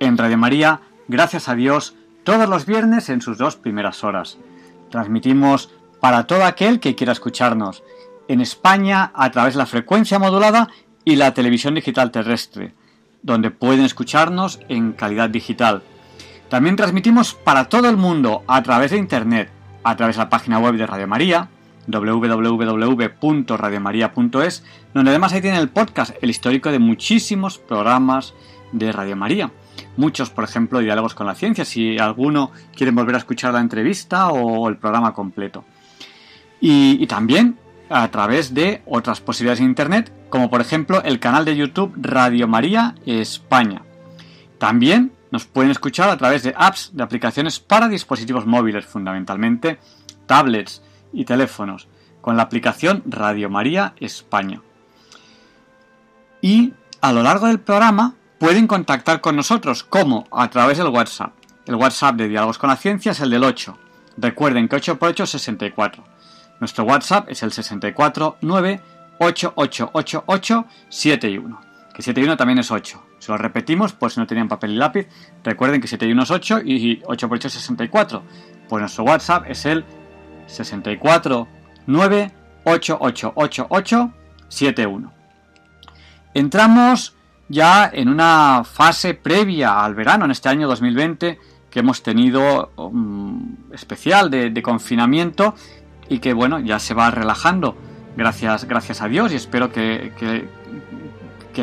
En Radio María, gracias a Dios, todos los viernes en sus dos primeras horas. Transmitimos para todo aquel que quiera escucharnos, en España a través de la frecuencia modulada y la televisión digital terrestre, donde pueden escucharnos en calidad digital. También transmitimos para todo el mundo a través de Internet a través de la página web de Radio María, www.radiomaria.es, donde además ahí tiene el podcast, el histórico de muchísimos programas de Radio María. Muchos, por ejemplo, diálogos con la ciencia, si alguno quiere volver a escuchar la entrevista o el programa completo. Y, también a través de otras posibilidades de Internet, como por ejemplo el canal de YouTube Radio María España. También nos pueden escuchar a través de apps, de aplicaciones para dispositivos móviles, fundamentalmente tablets y teléfonos, con la aplicación Radio María España. Y a lo largo del programa pueden contactar con nosotros, como a través del WhatsApp. El WhatsApp de Diálogos con la Ciencia es el del 8. Recuerden que 8 por 8 es 64. Nuestro WhatsApp es el 649 888871. Que 71 también es 8. Si lo repetimos, pues si no tenían papel y lápiz, recuerden que 7 y 1 es 8 y 8 por 8 es 64. Pues nuestro WhatsApp es el 649888871. Entramos ya en una fase previa al verano, en este año 2020, que hemos tenido um, especial de, confinamiento y que bueno, ya se va relajando, gracias, gracias a Dios, y espero que, que,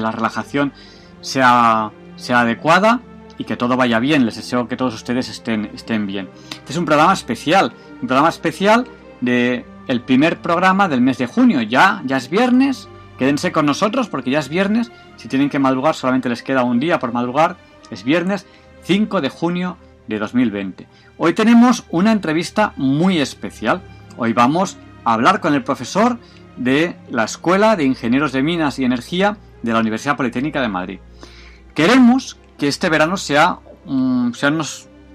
la relajación sea, sea adecuada y que todo vaya bien. Les deseo que todos ustedes estén, estén bien. Este es un programa especial, un programa especial de el primer programa del mes de junio. Ya, ya es viernes, quédense con nosotros porque ya es viernes. Si tienen que madrugar, solamente les queda un día por madrugar. Es viernes 5 de junio de 2020. Hoy tenemos una entrevista muy especial. Hoy vamos a hablar con el profesor de la Escuela de Ingenieros de Minas y Energía de la Universidad Politécnica de Madrid. Queremos que este verano sea, un,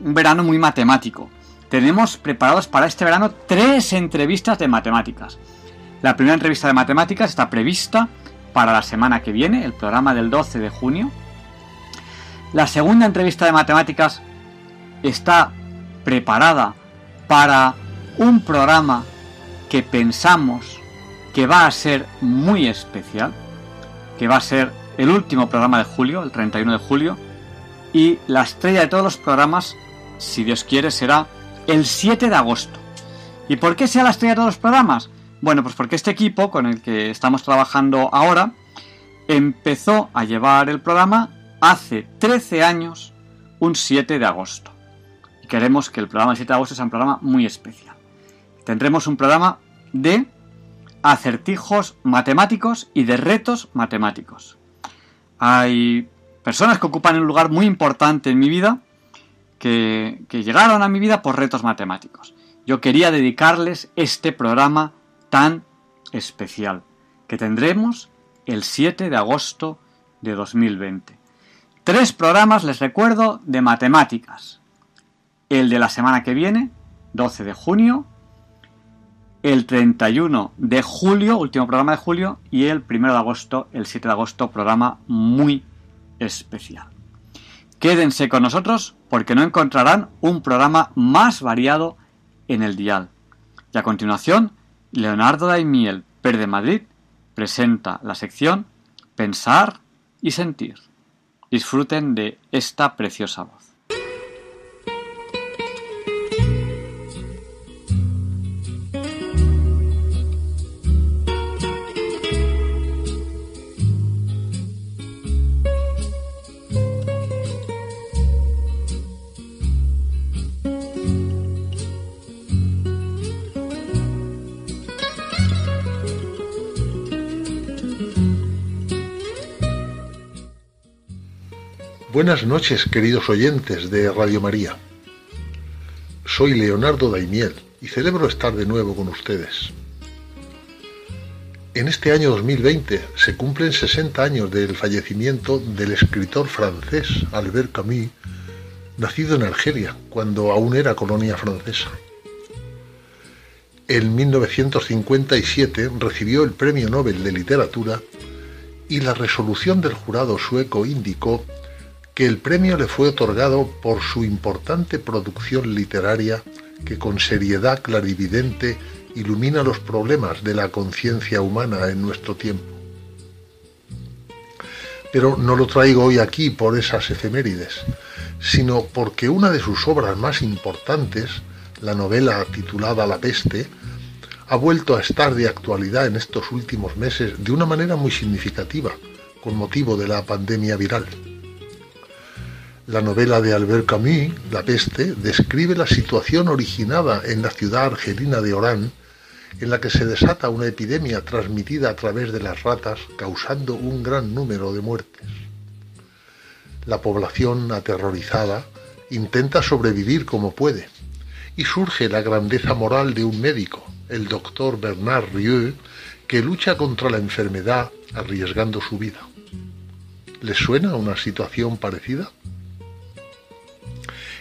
un verano muy matemático. Tenemos preparados para este verano tres entrevistas de matemáticas. La primera entrevista de matemáticas está prevista para la semana que viene, el programa del 12 de junio. La segunda entrevista de matemáticas está preparada para un programa que pensamos que va a ser muy especial, que va a ser el último programa de julio, el 31 de julio, y la estrella de todos los programas, si Dios quiere, será el 7 de agosto. ¿Y por qué sea la estrella de todos los programas? Bueno, pues porque este equipo con el que estamos trabajando ahora empezó a llevar el programa hace 13 años, un 7 de agosto. Y queremos que el programa del 7 de agosto sea un programa muy especial. Tendremos un programa de acertijos matemáticos y de retos matemáticos. Hay personas que ocupan un lugar muy importante en mi vida, que, llegaron a mi vida por retos matemáticos. Yo quería dedicarles este programa tan especial, que tendremos el 7 de agosto de 2020. Tres programas, les recuerdo, de matemáticas. El de la semana que viene, 12 de junio, el 31 de julio, último programa de julio, y el 1 de agosto, el 7 de agosto, programa muy especial. Quédense con nosotros porque no encontrarán un programa más variado en el dial. Y a continuación, Leonardo Daimiel, Per de Madrid, presenta la sección Pensar y Sentir. Disfruten de esta preciosa voz. Buenas noches, queridos oyentes de Radio María. Soy Leonardo Daimiel y celebro estar de nuevo con ustedes. En este año 2020 se cumplen 60 años del fallecimiento del escritor francés Albert Camus, nacido en Argelia, cuando aún era colonia francesa. En 1957 recibió el Premio Nobel de Literatura y la resolución del jurado sueco indicó que el premio le fue otorgado por su importante producción literaria que con seriedad clarividente ilumina los problemas de la conciencia humana en nuestro tiempo. Pero no lo traigo hoy aquí por esas efemérides, sino porque una de sus obras más importantes, la novela titulada La peste, ha vuelto a estar de actualidad en estos últimos meses de una manera muy significativa, con motivo de la pandemia viral. La novela de Albert Camus, La peste, describe la situación originada en la ciudad argelina de Orán en la que se desata una epidemia transmitida a través de las ratas, causando un gran número de muertes. La población, aterrorizada, intenta sobrevivir como puede, y surge la grandeza moral de un médico, el doctor Bernard Rieu, que lucha contra la enfermedad arriesgando su vida. ¿Les suena una situación parecida?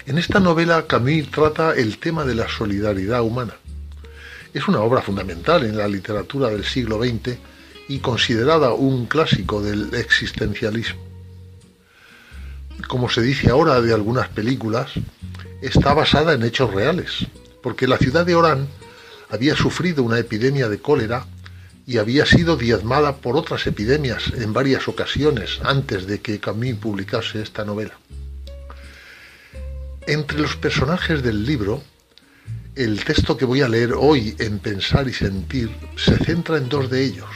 En esta novela Camus trata el tema de la solidaridad humana es una obra fundamental en la literatura del siglo XX y considerada un clásico del existencialismo. Como se dice ahora de algunas películas, está basada en hechos reales, porque la ciudad de Orán había sufrido una epidemia de cólera y había sido diezmada por otras epidemias en varias ocasiones antes de que Camus publicase esta novela. Entre los personajes del libro el texto que voy a leer hoy en Pensar y Sentir se centra en dos de ellos,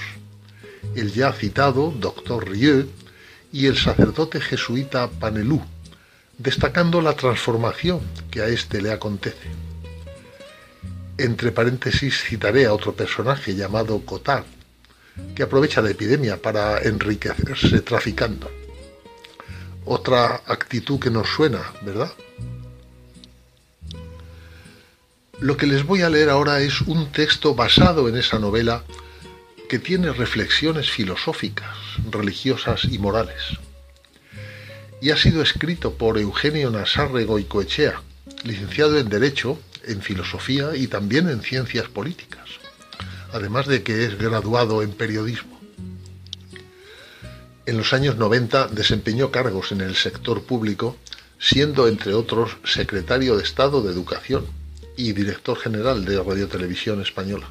el ya citado doctor Rieu y el sacerdote jesuita Panelú, destacando la transformación que a éste le acontece. Entre paréntesis citaré a otro personaje llamado Cotard, que aprovecha la epidemia para enriquecerse traficando. Otra actitud que nos suena, ¿verdad? Lo que les voy a leer ahora es un texto basado en esa novela que tiene reflexiones filosóficas, religiosas y morales. Y ha sido escrito por Eugenio Nasárrego y Coechea, licenciado en Derecho, en Filosofía y también en Ciencias Políticas, además de que es graduado en Periodismo. En los años 90 desempeñó cargos en el sector público, siendo, entre otros, secretario de Estado de Educación y director general de Radio Televisión Española.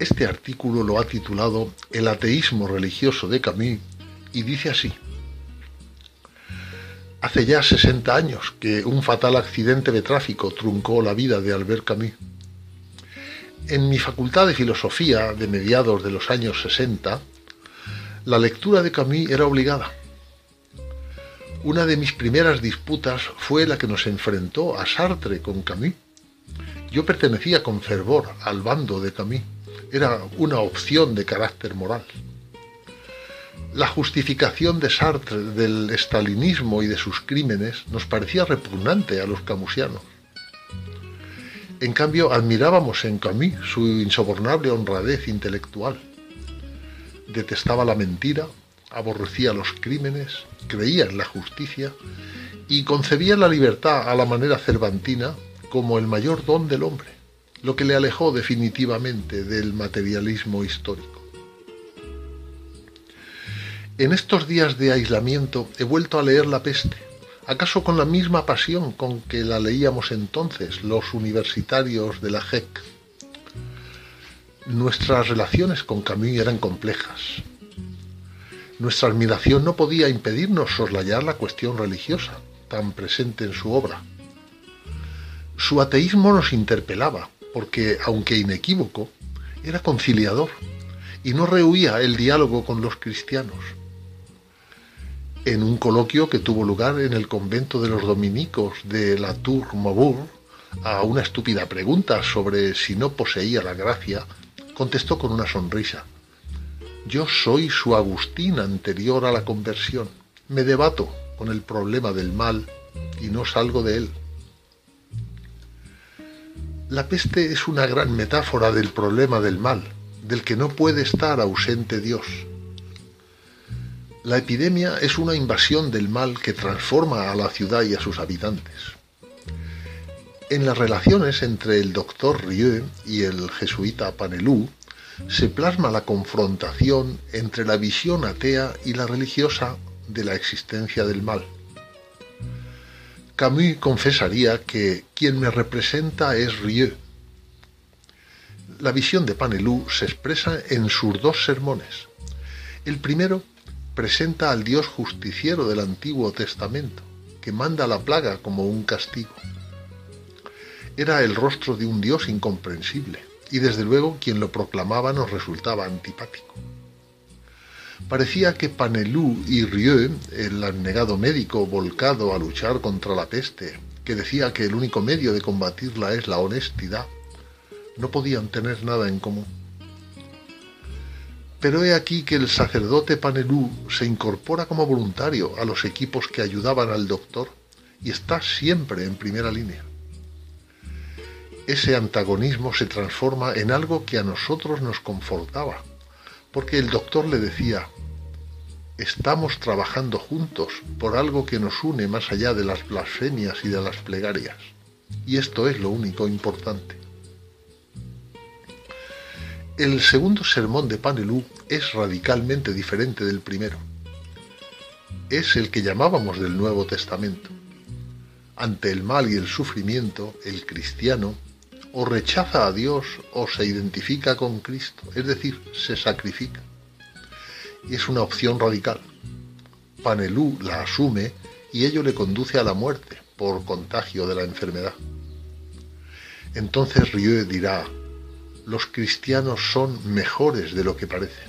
Este artículo lo ha titulado El ateísmo religioso de Camus y dice así. Hace ya 60 años que un fatal accidente de tráfico truncó la vida de Albert Camus. En mi facultad de filosofía de mediados de los años 60, la lectura de Camus era obligada una de mis primeras disputas fue la que nos enfrentó a Sartre con Camus. Yo pertenecía con fervor al bando de Camus. Era una opción de carácter moral. La justificación de Sartre del estalinismo y de sus crímenes nos parecía repugnante a los camusianos. En cambio, admirábamos en Camus su insobornable honradez intelectual. Detestaba la mentira, aborrecía los crímenes, creía en la justicia y concebía la libertad a la manera cervantina como el mayor don del hombre, lo que le alejó definitivamente del materialismo histórico. En estos días de aislamiento he vuelto a leer La peste, acaso con la misma pasión con que la leíamos entonces los universitarios de la JEC. Nuestras relaciones con Camus eran complejas, nuestra admiración no podía impedirnos soslayar la cuestión religiosa, tan presente en su obra. Su ateísmo nos interpelaba, porque, aunque inequívoco, era conciliador y no rehuía el diálogo con los cristianos. En un coloquio que tuvo lugar en el convento de los dominicos de la Tour Maubourg, a una estúpida pregunta sobre si no poseía la gracia, contestó con una sonrisa. Yo soy su Agustín anterior a la conversión Me debato con el problema del mal y no salgo de él. La peste es una gran metáfora del problema del mal, del que no puede estar ausente Dios. La epidemia es una invasión del mal que transforma a la ciudad y a sus habitantes. En las relaciones entre el doctor Rieu y el jesuita Panelú se plasma la confrontación entre la visión atea y la religiosa de la existencia del mal. Camus confesaría que quien me representa es Rieu. La visión de Panelú se expresa en sus dos sermones. El primero presenta al Dios justiciero del Antiguo Testamento, que manda la plaga como un castigo. Era el rostro de un Dios incomprensible, y desde luego quien lo proclamaba nos resultaba antipático. Parecía que Panelú y Rieu, el abnegado médico volcado a luchar contra la peste, que decía que el único medio de combatirla es la honestidad, no podían tener nada en común. Pero he aquí que el sacerdote Panelú se incorpora como voluntario a los equipos que ayudaban al doctor y está siempre en primera línea. Ese antagonismo se transforma en algo que a nosotros nos confortaba porque el doctor le decía, estamos trabajando juntos por algo que nos une más allá de las blasfemias y de las plegarias. Y esto es lo único importante. El segundo sermón de Panelú es radicalmente diferente del primero. Es el que llamábamos del Nuevo Testamento. Ante el mal y el sufrimiento, el cristiano o rechaza a Dios o se identifica con Cristo, es decir, se sacrifica. Es una opción radical. Panelú la asume y ello le conduce a la muerte por contagio de la enfermedad. Entonces Rieu dirá, los cristianos son mejores de lo que parecen.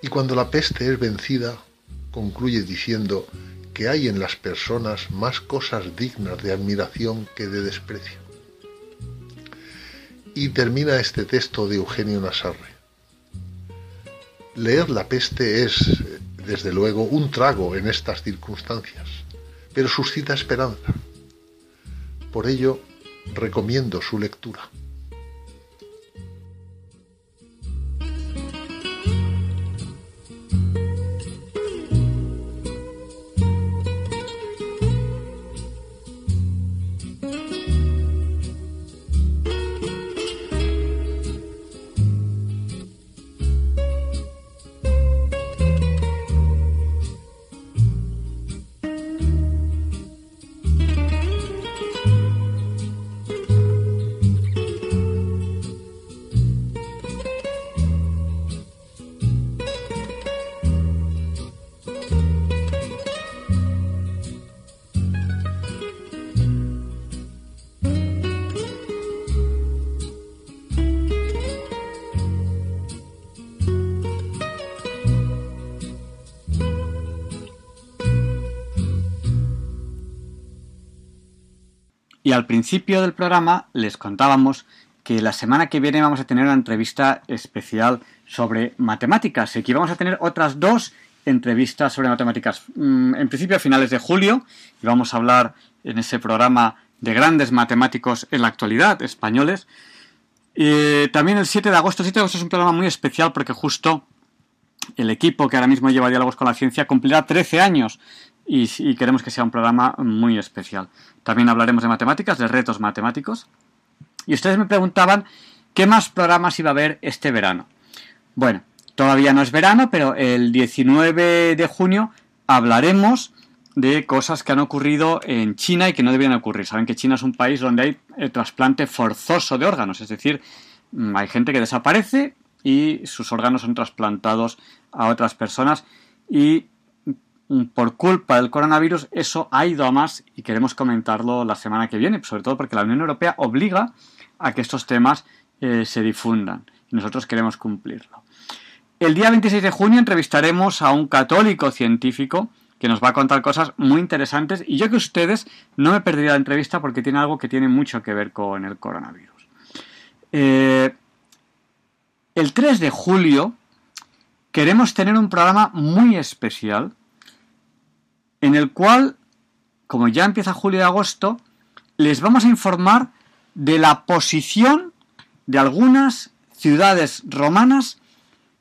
Y cuando la peste es vencida, concluye diciendo que hay en las personas más cosas dignas de admiración que de desprecio. Y termina este texto de Eugenio Nasarre. Leer La peste es, desde luego, un trago en estas circunstancias, pero suscita esperanza. Por ello, recomiendo su lectura. Y al principio del programa les contábamos que la semana que viene vamos a tener una entrevista especial sobre matemáticas y que vamos a tener otras dos entrevistas sobre matemáticas. Mm, en principio a finales de julio y vamos a hablar en ese programa de grandes matemáticos en la actualidad, españoles. Y también el 7 de agosto. El 7 de agosto es un programa muy especial porque justo el equipo que ahora mismo lleva diálogos con la ciencia cumplirá 13 años y, queremos que sea un programa muy especial. También hablaremos de matemáticas, de retos matemáticos. Y ustedes me preguntaban qué más programas iba a haber este verano. Bueno, todavía no es verano, pero el 19 de junio hablaremos de cosas que han ocurrido en China y que no debían ocurrir. Saben que China es un país donde hay el trasplante forzoso de órganos, es decir, mm, hay gente que desaparece y sus órganos son trasplantados a otras personas y por culpa del coronavirus eso ha ido a más y queremos comentarlo la semana que viene, sobre todo porque la Unión Europea obliga a que estos temas eh, se difundan nosotros queremos cumplirlo. El día 26 de junio entrevistaremos a un católico científico que nos va a contar cosas muy interesantes y yo que ustedes no me perdería la entrevista porque tiene algo que tiene mucho que ver con el coronavirus. Eh, el 3 de julio queremos tener un programa muy especial en el cual, como ya empieza julio y agosto, les vamos a informar de la posición de algunas ciudades romanas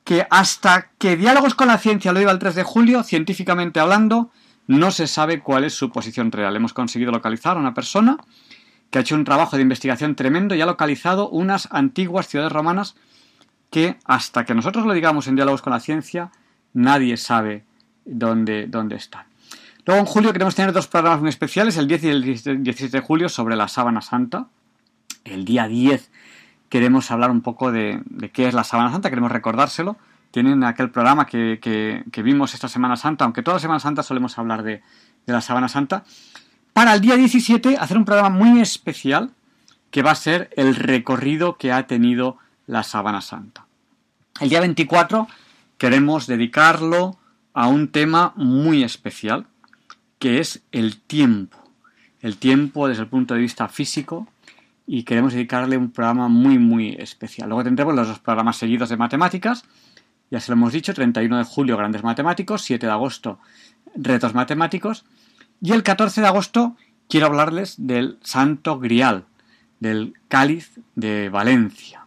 que hasta que Diálogos con la Ciencia lo iba el 3 de julio, científicamente hablando, no se sabe cuál es su posición real. Hemos conseguido localizar a una persona que ha hecho un trabajo de investigación tremendo y ha localizado unas antiguas ciudades romanas que hasta que nosotros lo digamos en Diálogos con la Ciencia, nadie sabe dónde, dónde están. Luego en julio queremos tener dos programas muy especiales, el 10 y el 17 de julio sobre la sábana santa. El día 10 queremos hablar un poco de, qué es la sábana santa, queremos recordárselo. Tienen aquel programa que, vimos esta Semana Santa, aunque toda Semana Santa solemos hablar de, de la sábana santa. Para el día 17 hacer un programa muy especial que va a ser el recorrido que ha tenido la sábana santa. El día 24 queremos dedicarlo a un tema muy especial, que es el tiempo. El tiempo desde el punto de vista físico y queremos dedicarle un programa muy muy especial. Luego tendremos los dos programas seguidos de matemáticas, ya se lo hemos dicho, 31 de julio grandes matemáticos, 7 de agosto retos matemáticos y el 14 de agosto quiero hablarles del Santo Grial, del Cáliz de Valencia.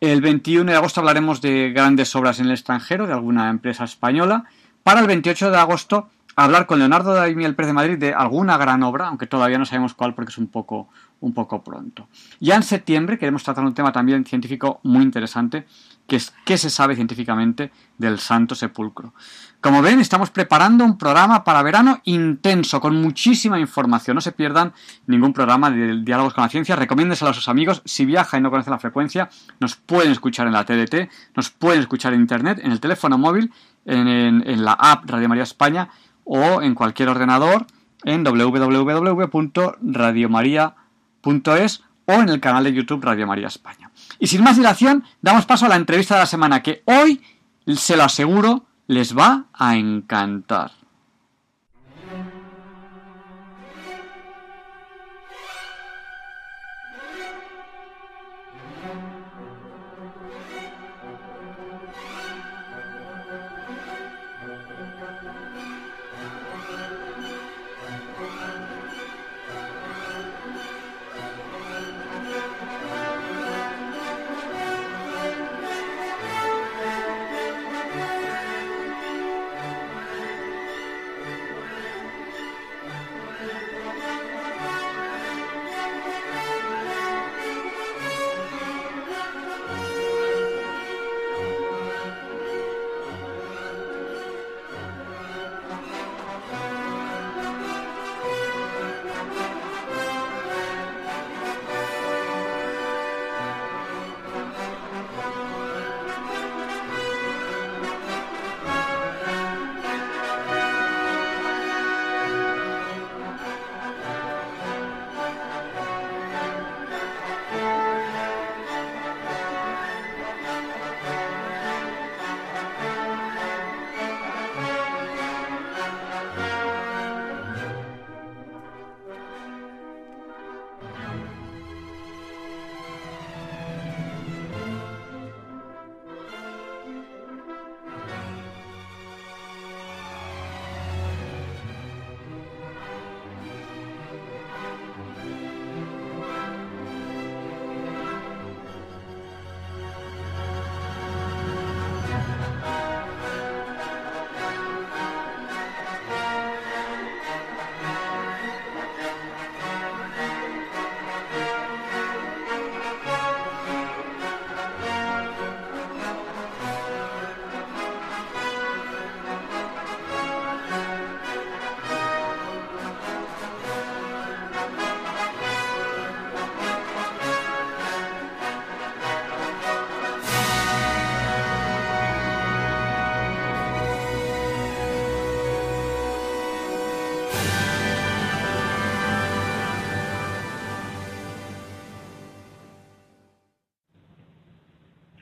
El 21 de agosto hablaremos de grandes obras en el extranjero de alguna empresa española. Para el 28 de agosto hablar con Leonardo Daimiel Pérez de Madrid de alguna gran obra, aunque todavía no sabemos cuál porque es un poco, un poco pronto. Ya en septiembre queremos tratar un tema también científico muy interesante qué, qué se sabe científicamente del Santo Sepulcro. Como ven, estamos preparando un programa para verano intenso, con muchísima información. No se pierdan ningún programa de Diálogos con la Ciencia. Recomiéndeselo a sus amigos. Si viaja y no conoce la frecuencia, nos pueden escuchar en la TDT, nos pueden escuchar en Internet, en el teléfono móvil, en la app Radio María España o en cualquier ordenador en www.radiomaria.es o en el canal de YouTube Radio María España. Y sin más dilación, damos paso a la entrevista de la semana que hoy, se lo aseguro, les va a encantar.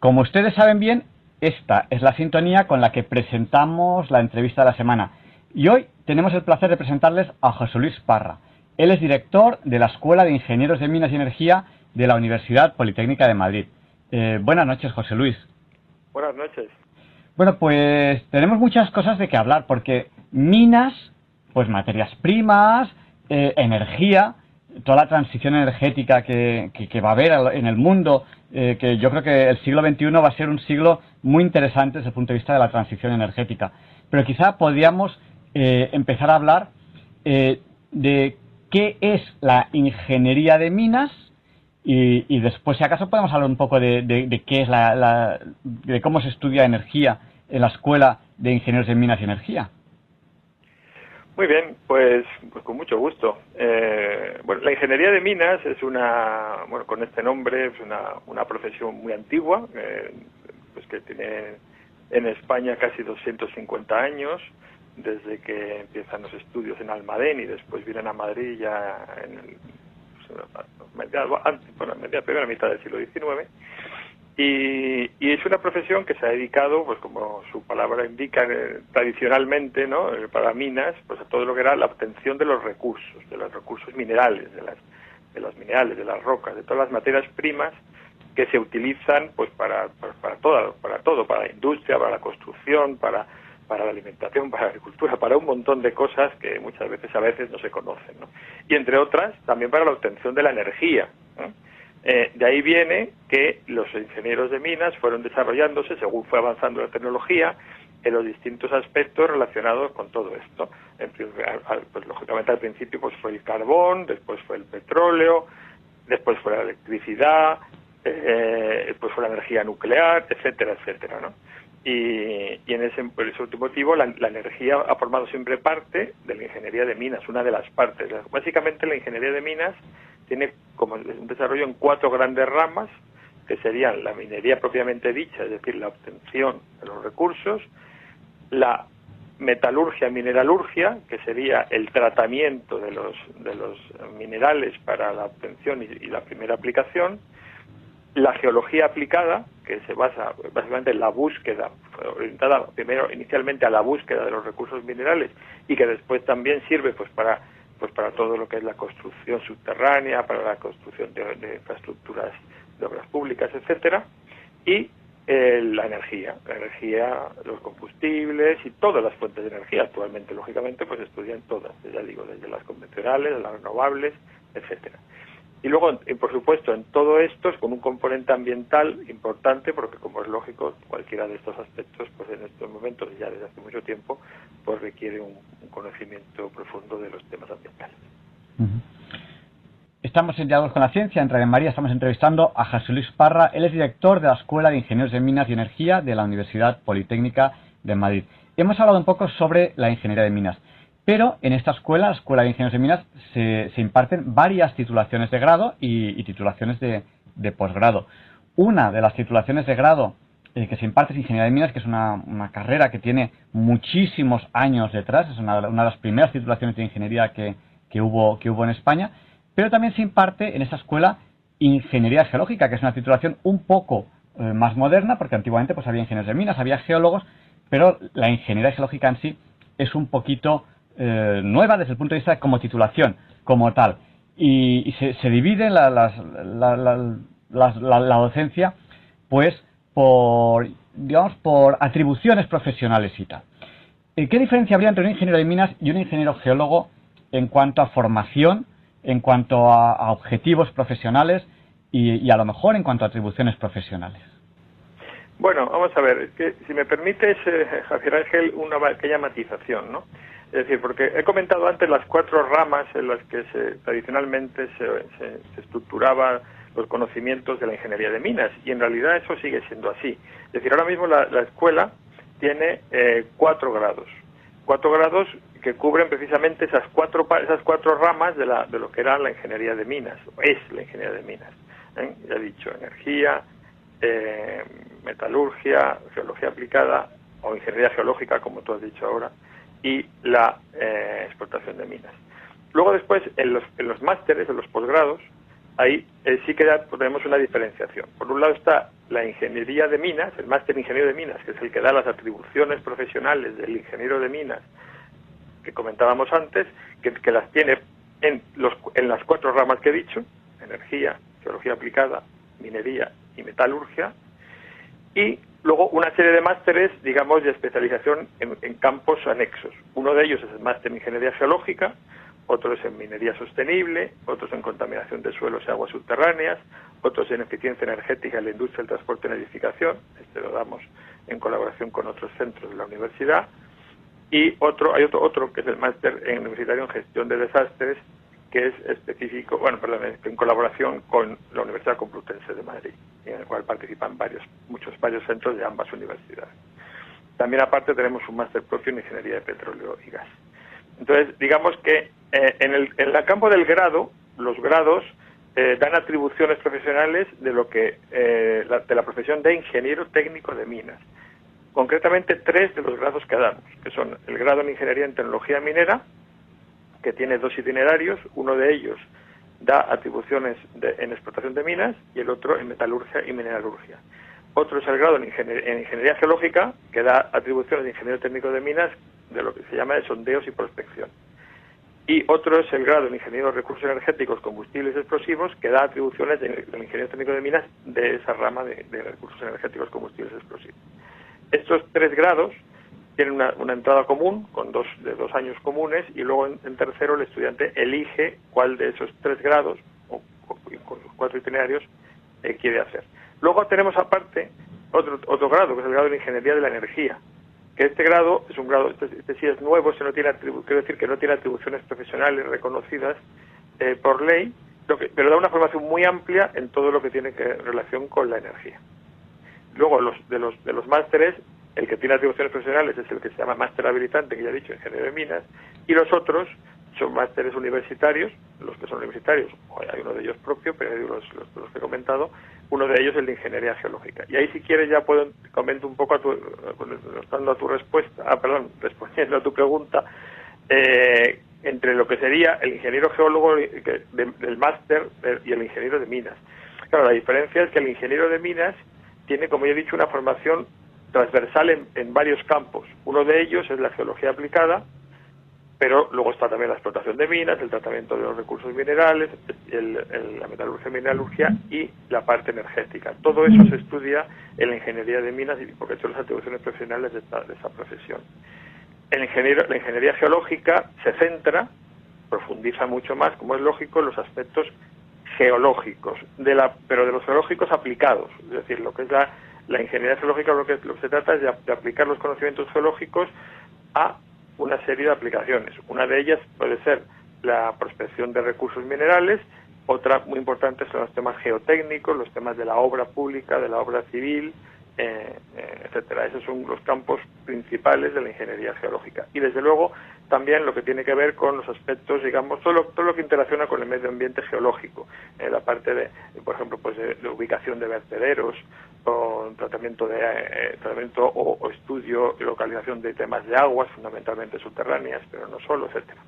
Como ustedes saben bien, esta es la sintonía con la que presentamos la entrevista de la semana. Y hoy tenemos el placer de presentarles a José Luis Parra. Él es director de la Escuela de Ingenieros de Minas y Energía de la Universidad Politécnica de Madrid. Eh, buenas noches, José Luis. Buenas noches. Bueno, pues tenemos muchas cosas de que hablar, porque minas pues materias primas, eh, energía, toda la transición energética que, va a haber en el mundo, eh, que yo creo que el siglo XXI va a ser un siglo muy interesante desde el punto de vista de la transición energética. Pero quizá podríamos eh, empezar a hablar de qué es la ingeniería de minas y, después, si acaso, podemos hablar un poco de, qué es la, de cómo se estudia energía en la Escuela de Ingenieros de Minas y Energía. Muy bien, pues, pues con mucho gusto. Eh, bueno, la ingeniería de minas es una, bueno, con este nombre es una, una profesión muy antigua, eh, pues que tiene en España casi 250 años, desde que empiezan los estudios en Almadén y después vienen a Madrid ya en el, pues, media primera mitad del siglo XIX y, es una profesión que se ha dedicado, pues como su palabra indica, eh, tradicionalmente, ¿no? Eh, para minas, pues a todo lo que era la obtención de los recursos, de los recursos minerales, de las, de los minerales, de las rocas, de todas las materias primas que se utilizan, pues para, para, todo, para todo, para la industria, para la construcción, para, para la alimentación, para la agricultura, para un montón de cosas que muchas veces a veces no se conocen, ¿no? Y entre otras, también para la obtención de la energía. Eh, de ahí viene que los ingenieros de minas fueron desarrollándose según fue avanzando la tecnología en los distintos aspectos relacionados con todo esto. Pues, lógicamente al principio pues fue el carbón, después fue el petróleo, después fue la electricidad, eh, después fue la energía nuclear, etcétera, etcétera, ¿no? Y, en ese, por ese último motivo la, la, energía ha formado siempre parte de la ingeniería de minas, una de las partes. Básicamente la ingeniería de minas tiene como un desarrollo en cuatro grandes ramas, que serían la minería propiamente dicha, es decir, la obtención de los recursos, la metalurgia, mineralurgia, que sería el tratamiento de los, de los minerales para la obtención y, y la primera aplicación, la geología aplicada, que se basa básicamente en la búsqueda, orientada primero inicialmente a la búsqueda de los recursos minerales y que después también sirve pues para pues para todo lo que es la construcción subterránea, para la construcción de, infraestructuras de obras públicas, etcétera, y eh, la energía, la energía, los combustibles y todas las fuentes de energía. Actualmente, lógicamente, pues estudian todas, ya digo, desde las convencionales, las renovables, etcétera. Y luego, por supuesto, en todo esto es con un componente ambiental importante, porque como es lógico, cualquiera de estos aspectos, pues en estos momentos y ya desde hace mucho tiempo, pues requiere un, conocimiento profundo de los temas ambientales. Estamos en Diálogos con la Ciencia, en Radio María estamos entrevistando a José Luis Parra, él es director de la Escuela de Ingenieros de Minas y Energía de la Universidad Politécnica de Madrid. Hemos hablado un poco sobre la ingeniería de minas. Pero en esta escuela, la Escuela de Ingenieros de Minas, se, imparten varias titulaciones de grado y, titulaciones de, posgrado. Una de las titulaciones de grado eh, que se imparte es Ingeniería de Minas, que es una, carrera que tiene muchísimos años detrás, es una, de las primeras titulaciones de ingeniería que, hubo, que hubo en España, pero también se imparte en esta escuela Ingeniería Geológica, que es una titulación un poco eh, más moderna, porque antiguamente pues había ingenieros de minas, había geólogos, pero la ingeniería geológica en sí es un poquito eh, nueva desde el punto de vista como titulación, como tal. Y, se, divide la, la, docencia, pues, por, digamos, por atribuciones profesionales y tal. Eh, ¿Qué diferencia habría entre un ingeniero de minas y un ingeniero geólogo en cuanto a formación, en cuanto a, objetivos profesionales y, a lo mejor en cuanto a atribuciones profesionales? Bueno, vamos a ver, que, si me permites, eh, Javier Ángel, una pequeña matización, ¿no? Es decir, porque he comentado antes las cuatro ramas en las que se, tradicionalmente se, estructuraban los conocimientos de la ingeniería de minas y en realidad eso sigue siendo así. Es decir, ahora mismo la, escuela tiene eh, cuatro grados, cuatro grados que cubren precisamente esas cuatro esas cuatro ramas de, la, de lo que era la ingeniería de minas, o es la ingeniería de minas. ¿eh? Ya he dicho, energía, eh, metalurgia, geología aplicada o ingeniería geológica, como tú has dicho ahora, y la eh, explotación de minas. Luego después, en los, en los másteres, en los posgrados, ahí eh, sí que tenemos una diferenciación. Por un lado está la ingeniería de minas, el máster ingeniero de minas, que es el que da las atribuciones profesionales del ingeniero de minas que comentábamos antes, que, que las tiene en, los, en las cuatro ramas que he dicho, energía, geología aplicada, minería y metalurgia, y Luego, una serie de másteres, digamos, de especialización en, campos anexos. Uno de ellos es el máster en Ingeniería Geológica, otro es en Minería Sostenible, otros en Contaminación de Suelos y Aguas Subterráneas, otros en Eficiencia Energética en la Industria del Transporte y Edificación, este lo damos en colaboración con otros centros de la universidad, y otro, hay otro, otro que es el máster en universitario en Gestión de Desastres, que es específico, bueno, perdón, en colaboración con la Universidad Complutense de Madrid, en el cual participan varios, muchos, varios centros de ambas universidades. También aparte tenemos un máster propio en Ingeniería de Petróleo y Gas. Entonces, digamos que eh, en, el, campo del grado, los grados eh, dan atribuciones profesionales de lo que eh, de la profesión de ingeniero técnico de minas. Concretamente tres de los grados que damos, que son el grado en Ingeniería en Tecnología Minera, que tiene dos itinerarios, uno de ellos da atribuciones en explotación de minas y el otro en metalurgia y mineralurgia. Otro es el grado en, ingeniería geológica, que da atribuciones de ingeniero técnico de minas de lo que se llama de sondeos y prospección. Y otro es el grado en ingeniero de recursos energéticos, combustibles y explosivos, que da atribuciones del ingeniero técnico de minas de esa rama de, de recursos energéticos, combustibles y explosivos. Estos tres grados tienen una, entrada común con dos, de dos años comunes y luego en, tercero el estudiante elige cuál de esos tres grados o, con cuatro itinerarios eh, quiere hacer. Luego tenemos aparte otro, otro grado, que es el grado de Ingeniería de la Energía, que este grado es un grado, este, este sí es nuevo, no tiene quiero decir que no tiene atribuciones profesionales reconocidas eh, por ley, pero da una formación muy amplia en todo lo que tiene que relación con la energía. Luego, los, de los, de los másteres, el que tiene atribuciones profesionales es el que se llama máster habilitante, que ya he dicho, ingeniero de minas, y los otros son másteres universitarios, los que son universitarios, hay uno de ellos propio, pero hay los, los, que he comentado, uno de ellos es el de ingeniería geológica. Y ahí si quieres ya puedo comento un poco a tu, a tu respuesta, ah, perdón, respondiendo a tu pregunta, eh, entre lo que sería el ingeniero geólogo del máster y el ingeniero de minas. Claro, la diferencia es que el ingeniero de minas tiene, como ya he dicho, una formación transversal en, varios campos. Uno de ellos es la geología aplicada, pero luego está también la explotación de minas, el tratamiento de los recursos minerales, la metalurgia y mineralurgia y la parte energética. Todo eso se estudia en la ingeniería de minas y porque son las atribuciones profesionales de esta, de esa profesión. El ingeniero, la ingeniería geológica se centra, profundiza mucho más, como es lógico, en los aspectos geológicos, de la, pero de los geológicos aplicados, es decir, lo que es la la ingeniería geológica lo que, lo que se trata es de, aplicar los conocimientos geológicos a una serie de aplicaciones. Una de ellas puede ser la prospección de recursos minerales, otra muy importante son los temas geotécnicos, los temas de la obra pública, de la obra civil, eh, eh, etcétera. Esos son los campos principales de la ingeniería geológica. Y desde luego también lo que tiene que ver con los aspectos, digamos, todo lo, todo lo que interacciona con el medio ambiente geológico, eh, la parte de, por ejemplo, pues de, ubicación de vertederos, o tratamiento de tratamiento o, estudio y localización de temas de aguas, fundamentalmente subterráneas, pero no solo, etcétera.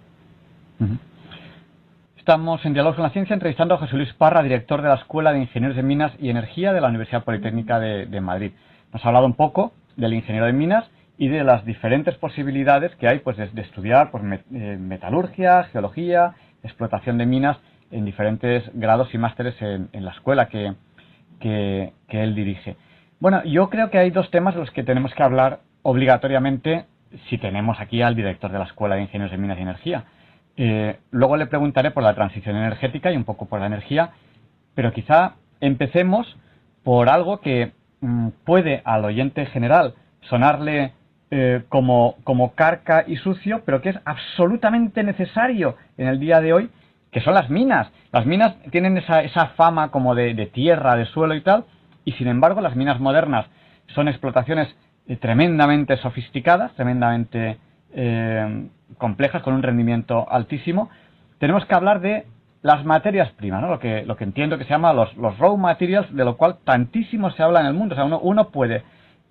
Estamos en Diálogo con la Ciencia entrevistando a José Luis Parra, director de la Escuela de Ingenieros de Minas y Energía de la Universidad Politécnica de, Madrid. Nos ha hablado un poco del ingeniero de minas y de las diferentes posibilidades que hay pues, de, estudiar pues, metalurgia, geología, explotación de minas en diferentes grados y másteres en, la escuela que, que, él dirige. Bueno, yo creo que hay dos temas de los que tenemos que hablar obligatoriamente si tenemos aquí al director de la Escuela de Ingenieros de Minas y Energía. Eh, luego le preguntaré por la transición energética y un poco por la energía, pero quizá empecemos por algo que mm, puede al oyente general sonarle eh, como, como carca y sucio, pero que es absolutamente necesario en el día de hoy, que son las minas. Las minas tienen esa, esa fama como de, de, tierra, de suelo y tal, y sin embargo las minas modernas son explotaciones eh, tremendamente sofisticadas, tremendamente eh, complejas con un rendimiento altísimo, tenemos que hablar de las materias primas, ¿no? lo, que, lo que entiendo que se llama los, los raw materials, de lo cual tantísimo se habla en el mundo. O sea, uno, uno puede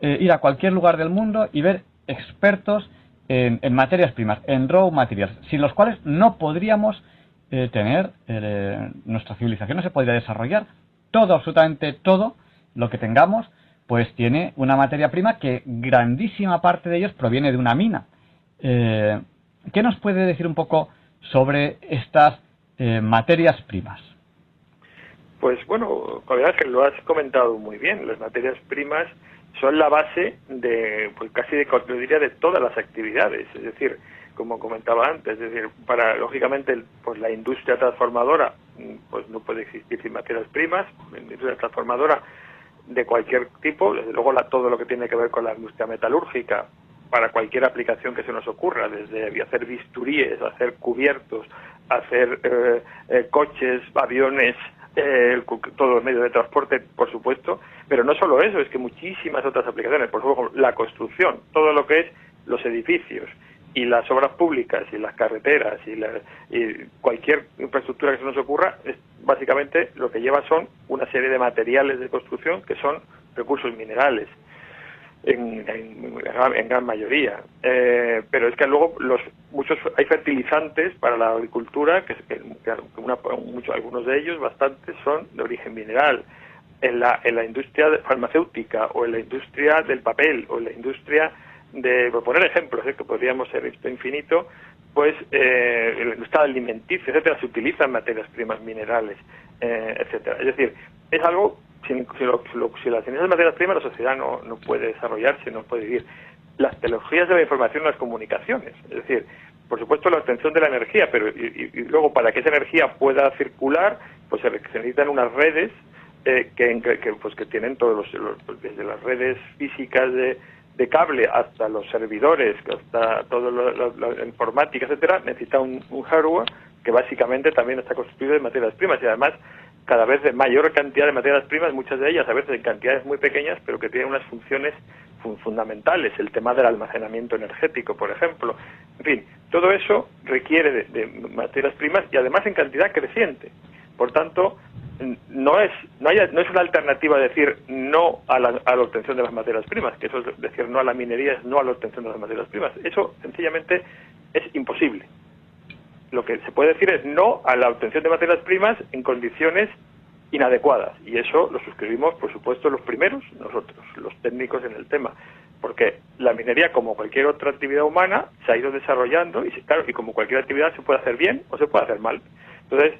eh, ir a cualquier lugar del mundo y ver expertos en, materias primas, en raw materials, sin los cuales no podríamos eh, tener, nuestra civilización no se podría desarrollar. Todo, absolutamente todo lo que tengamos, pues tiene una materia prima que grandísima parte de ellos proviene de una mina. Eh, ¿Qué nos puede decir un poco sobre estas eh, materias primas? Pues bueno, que lo has comentado muy bien. Las materias primas son la base de, pues casi de, yo diría, de todas las actividades. Es decir, como comentaba antes, es decir, para lógicamente pues la industria transformadora pues no puede existir sin materias primas, la industria transformadora de cualquier tipo, desde luego la, todo lo que tiene que ver con la industria metalúrgica, para cualquier aplicación que se nos ocurra, desde hacer bisturíes, hacer cubiertos, hacer eh, eh, coches, aviones, eh, todos los medios de transporte, por supuesto, pero no solo eso, es que muchísimas otras aplicaciones, por ejemplo, la construcción, todo lo que es los edificios y las obras públicas y las carreteras y, y cualquier infraestructura que se nos ocurra, es, básicamente lo que lleva son una serie de materiales de construcción que son recursos minerales en, en, gran mayoría. Eh, pero es que luego los muchos hay fertilizantes para la agricultura, que, que, una, algunos de ellos, bastantes, son de origen mineral. En la, en la industria farmacéutica o en la industria del papel o en la industria de, por poner ejemplos, ¿eh? que podríamos ser esto infinito, pues eh, el estado alimenticio, etcétera, se utilizan materias primas minerales, eh, etcétera. Es decir, es algo sin, si, lo, si las materias primas, la sociedad no, no puede desarrollarse, no puede vivir. Las tecnologías de la información y las comunicaciones, es decir, por supuesto la obtención de la energía, pero y, luego para que esa energía pueda circular, pues se, necesitan unas redes eh, que, que, pues que tienen todos los, pues, desde las redes físicas de, de cable hasta los servidores, hasta toda la, informática, etcétera, necesita un, un hardware que básicamente también está constituido de materias primas y además cada vez de mayor cantidad de materias primas, muchas de ellas a veces en cantidades muy pequeñas, pero que tienen unas funciones fundamentales, el tema del almacenamiento energético, por ejemplo. En fin, todo eso requiere de, materias primas y además en cantidad creciente. Por tanto, no es no, hay, no es una alternativa decir no a la, a la, obtención de las materias primas, que eso es decir no a la minería, es no a la obtención de las materias primas. Eso sencillamente es imposible lo que se puede decir es no a la obtención de materias primas en condiciones inadecuadas. Y eso lo suscribimos, por supuesto, los primeros, nosotros, los técnicos en el tema. Porque la minería, como cualquier otra actividad humana, se ha ido desarrollando y, claro, y como cualquier actividad se puede hacer bien o se puede hacer mal. Entonces,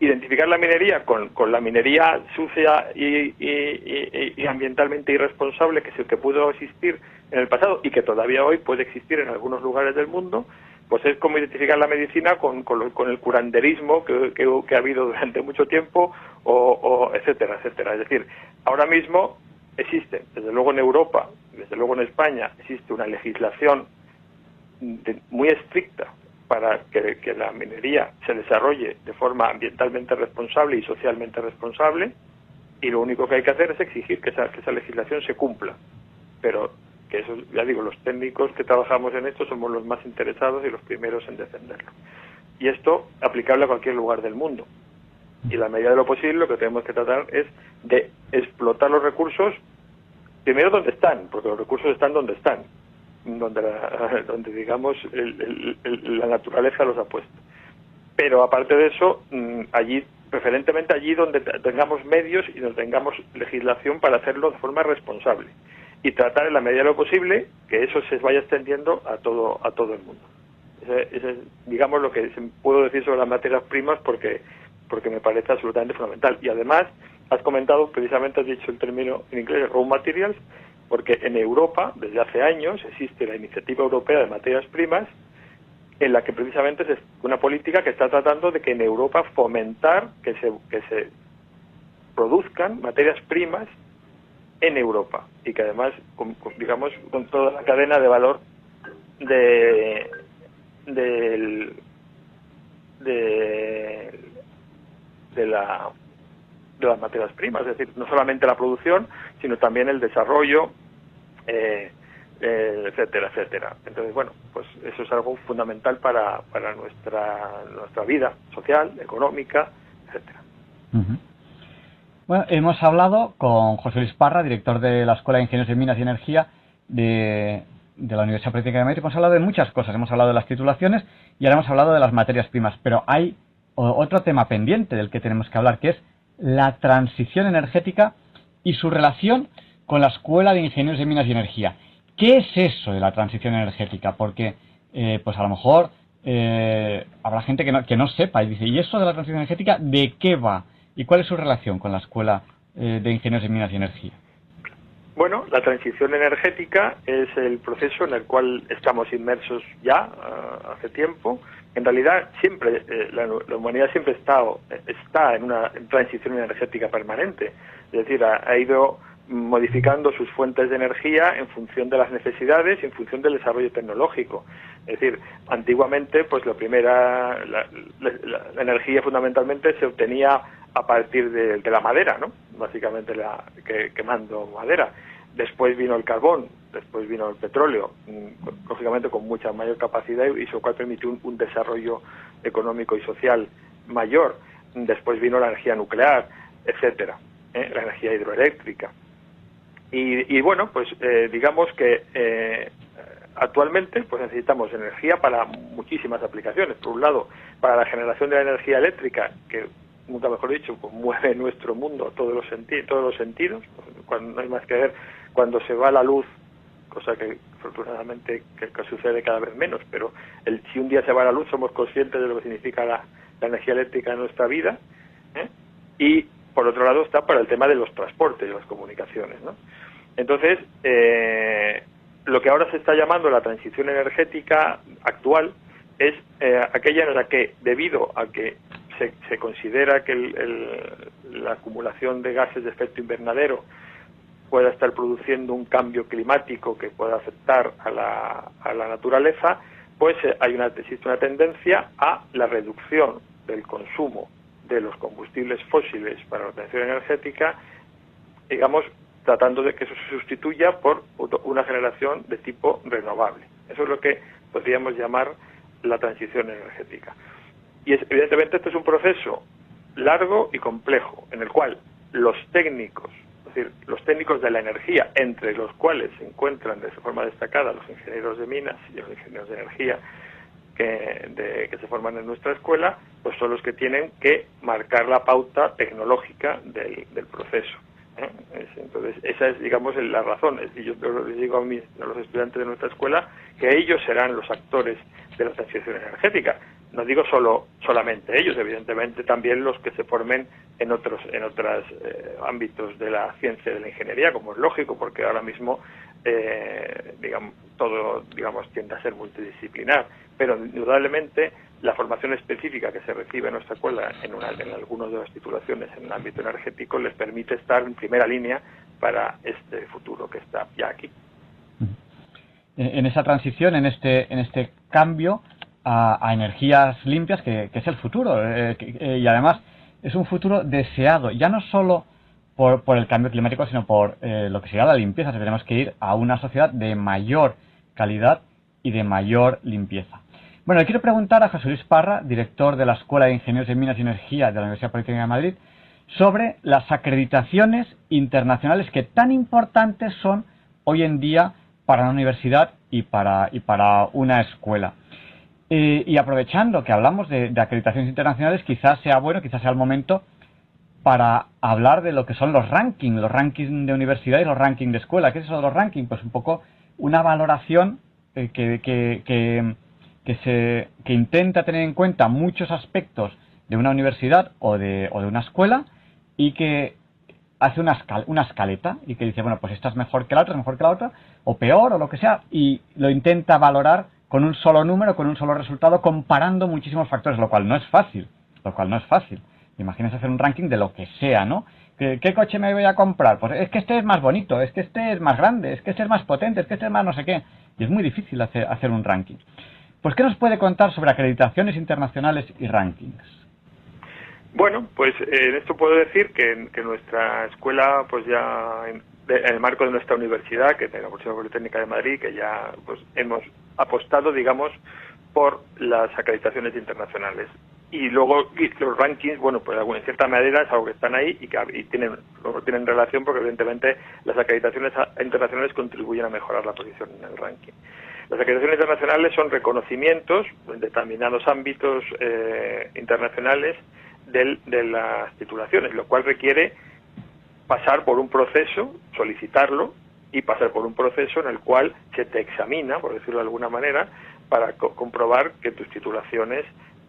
identificar la minería con, con la minería sucia y, y, ambientalmente irresponsable que, que pudo existir en el pasado y que todavía hoy puede existir en algunos lugares del mundo, pues es como identificar la medicina con, con, el curanderismo que, que, ha habido durante mucho tiempo, o, etcétera, etcétera. Es decir, ahora mismo existe, desde luego en Europa, desde luego en España, existe una legislación muy estricta para que, que, la minería se desarrolle de forma ambientalmente responsable y socialmente responsable, y lo único que hay que hacer es exigir que esa, que esa legislación se cumpla. Pero eso, ya digo, los técnicos que trabajamos en esto somos los más interesados y los primeros en defenderlo. Y esto aplicable a cualquier lugar del mundo. Y la medida de lo posible lo que tenemos que tratar es de explotar los recursos primero donde están, porque los recursos están donde están, donde, donde digamos la naturaleza los ha puesto. Pero aparte de eso, mm, allí preferentemente allí donde tengamos medios y donde tengamos legislación para hacerlo de forma responsable y tratar en la medida de lo posible que eso se vaya extendiendo a todo a todo el mundo. Ese, es, digamos, lo que puedo decir sobre las materias primas porque porque me parece absolutamente fundamental. Y además, has comentado, precisamente has dicho el término en inglés, raw materials, porque en Europa, desde hace años, existe la Iniciativa Europea de Materias Primas, en la que precisamente es una política que está tratando de que en Europa fomentar que se, que se produzcan materias primas en Europa y que además, digamos, con toda la cadena de valor de, de, de, la, de las materias primas, es decir, no solamente la producción, sino también el desarrollo, eh, eh, etcétera, etcétera. Entonces, bueno, pues eso es algo fundamental para, para nuestra, nuestra vida social, económica, etcétera. Bueno, hemos hablado con José Luis Parra, director de la Escuela de Ingenieros de Minas y Energía de, la Universidad Política de Madrid. Hemos hablado de muchas cosas. Hemos hablado de las titulaciones y ahora hemos hablado de las materias primas. Pero hay otro tema pendiente del que tenemos que hablar, que es la transición energética y su relación con la Escuela de Ingenieros de Minas y Energía. ¿Qué es eso de la transición energética? Porque, eh, pues a lo mejor eh, habrá gente que no, que no sepa y dice, ¿y eso de la transición energética de qué va? ¿Y cuál es su relación con la Escuela eh, de Ingenieros de Minas y Energía? Bueno, la transición energética es el proceso en el cual estamos inmersos ya uh, hace tiempo. En realidad, siempre eh, la, la, humanidad siempre está, está en una transición energética permanente. Es decir, ha, ido modificando sus fuentes de energía en función de las necesidades y en función del desarrollo tecnológico. Es decir, antiguamente, pues la primera, la, energía fundamentalmente se obtenía a partir de, la madera, ¿no? Básicamente la, que, quemando madera. Después vino el carbón, después vino el petróleo, mm, lógicamente con mucha mayor capacidad y eso cual permitió un, un desarrollo económico y social mayor. Después vino la energía nuclear, etcétera, ¿eh? la energía hidroeléctrica. Y, y bueno, pues eh, digamos que eh, actualmente pues necesitamos energía para muchísimas aplicaciones. Por un lado, para la generación de la energía eléctrica, que nunca mejor dicho, pues mueve nuestro mundo todos los, senti todos los sentidos. No hay más que ver cuando se va la luz, cosa que afortunadamente que, que sucede cada vez menos, pero el, si un día se va la luz somos conscientes de lo que significa la, la energía eléctrica en nuestra vida. ¿eh? Y por otro lado está para el tema de los transportes y las comunicaciones. ¿no? Entonces, eh, lo que ahora se está llamando la transición energética actual es eh, aquella en la que, debido a que se, se considera que el, la acumulación de gases de efecto invernadero pueda estar produciendo un cambio climático que pueda afectar a la, a la naturaleza, pues eh, hay una, existe una tendencia a la reducción del consumo de los combustibles fósiles para la obtención energética, digamos, tratando de que eso se sustituya por una generación de tipo renovable. Eso es lo que podríamos llamar la transición energética. Y evidentemente este es un proceso largo y complejo, en el cual los técnicos, es decir, los técnicos de la energía, entre los cuales se encuentran de forma destacada los ingenieros de minas y los ingenieros de energía que, de, que se forman en nuestra escuela, pues son los que tienen que marcar la pauta tecnológica del, del proceso. ¿eh? Entonces, esa es, digamos, la razón. Y yo les digo a, mis, a los estudiantes de nuestra escuela que ellos serán los actores de la transición energética no digo solo solamente ellos, evidentemente también los que se formen en otros en otros eh, ámbitos de la ciencia de la ingeniería, como es lógico, porque ahora mismo eh, digamos todo digamos tiende a ser multidisciplinar, pero indudablemente la formación específica que se recibe en nuestra escuela en, una, en algunas de las titulaciones en el ámbito energético les permite estar en primera línea para este futuro que está ya aquí. En esa transición, en este en este cambio, a, energías limpias, que, es el futuro. Eh, eh, y además es un futuro deseado, ya no solo por, por el cambio climático, sino por eh, lo que sería la limpieza. tenemos que ir a una sociedad de mayor calidad y de mayor limpieza. Bueno, le quiero preguntar a José Luis Parra, director de la Escuela de Ingenieros en Minas y Energía de la Universidad Politécnica de Madrid, sobre las acreditaciones internacionales que tan importantes son hoy en día para una universidad y para, y para una escuela. Y aprovechando que hablamos de, acreditaciones internacionales, quizás sea bueno, quizás sea el momento para hablar de lo que son los rankings, los rankings de universidad y los rankings de escuela. ¿Qué es eso de los rankings? Pues un poco una valoración eh, que, que, que, se, que intenta tener en cuenta muchos aspectos de una universidad o de, o de una escuela y que hace una, una escaleta y que dice, bueno, pues esta es mejor que la otra, es mejor que la otra, o peor, o lo que sea, y lo intenta valorar con un solo número, con un solo resultado, comparando muchísimos factores, lo cual no es fácil, lo cual no es fácil. Imagínese hacer un ranking de lo que sea, ¿no? ¿Qué, ¿Qué, coche me voy a comprar? Pues es que este es más bonito, es que este es más grande, es que este es más potente, es que este es más no sé qué. Y es muy difícil hacer, un ranking. Pues, ¿qué nos puede contar sobre acreditaciones internacionales y rankings? Bueno, pues eh, en esto puedo decir que, que nuestra escuela, pues ya de, en, el marco de nuestra universidad, que es la Universidad Politécnica de Madrid, que ya pues hemos apostado, digamos, por las acreditaciones internacionales. Y luego los rankings, bueno, pues en cierta medida es algo que están ahí y que y tienen, tienen relación porque evidentemente las acreditaciones internacionales contribuyen a mejorar la posición en el ranking. Las acreditaciones internacionales son reconocimientos en determinados ámbitos eh, internacionales del, de las titulaciones, lo cual requiere pasar por un proceso, solicitarlo y pasar por un proceso en el cual se te examina, por decirlo de alguna manera, para co comprobar que tus titulaciones,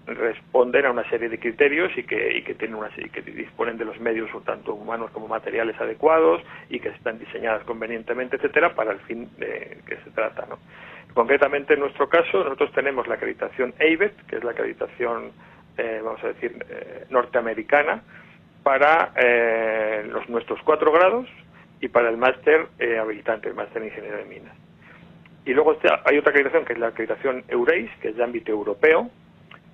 responden a una serie de criterios y que, y que tienen una que disponen de los medios tanto humanos como materiales adecuados y que están diseñadas convenientemente, etcétera, para el fin de que se trata, ¿no? Concretamente en nuestro caso nosotros tenemos la acreditación ABET, que es la acreditación eh, vamos a decir eh, norteamericana para eh, los nuestros cuatro grados y para el máster habilitante, el máster en ingeniería de minas. Y luego hay otra acreditación que es la acreditación EUREIS, que es de ámbito europeo,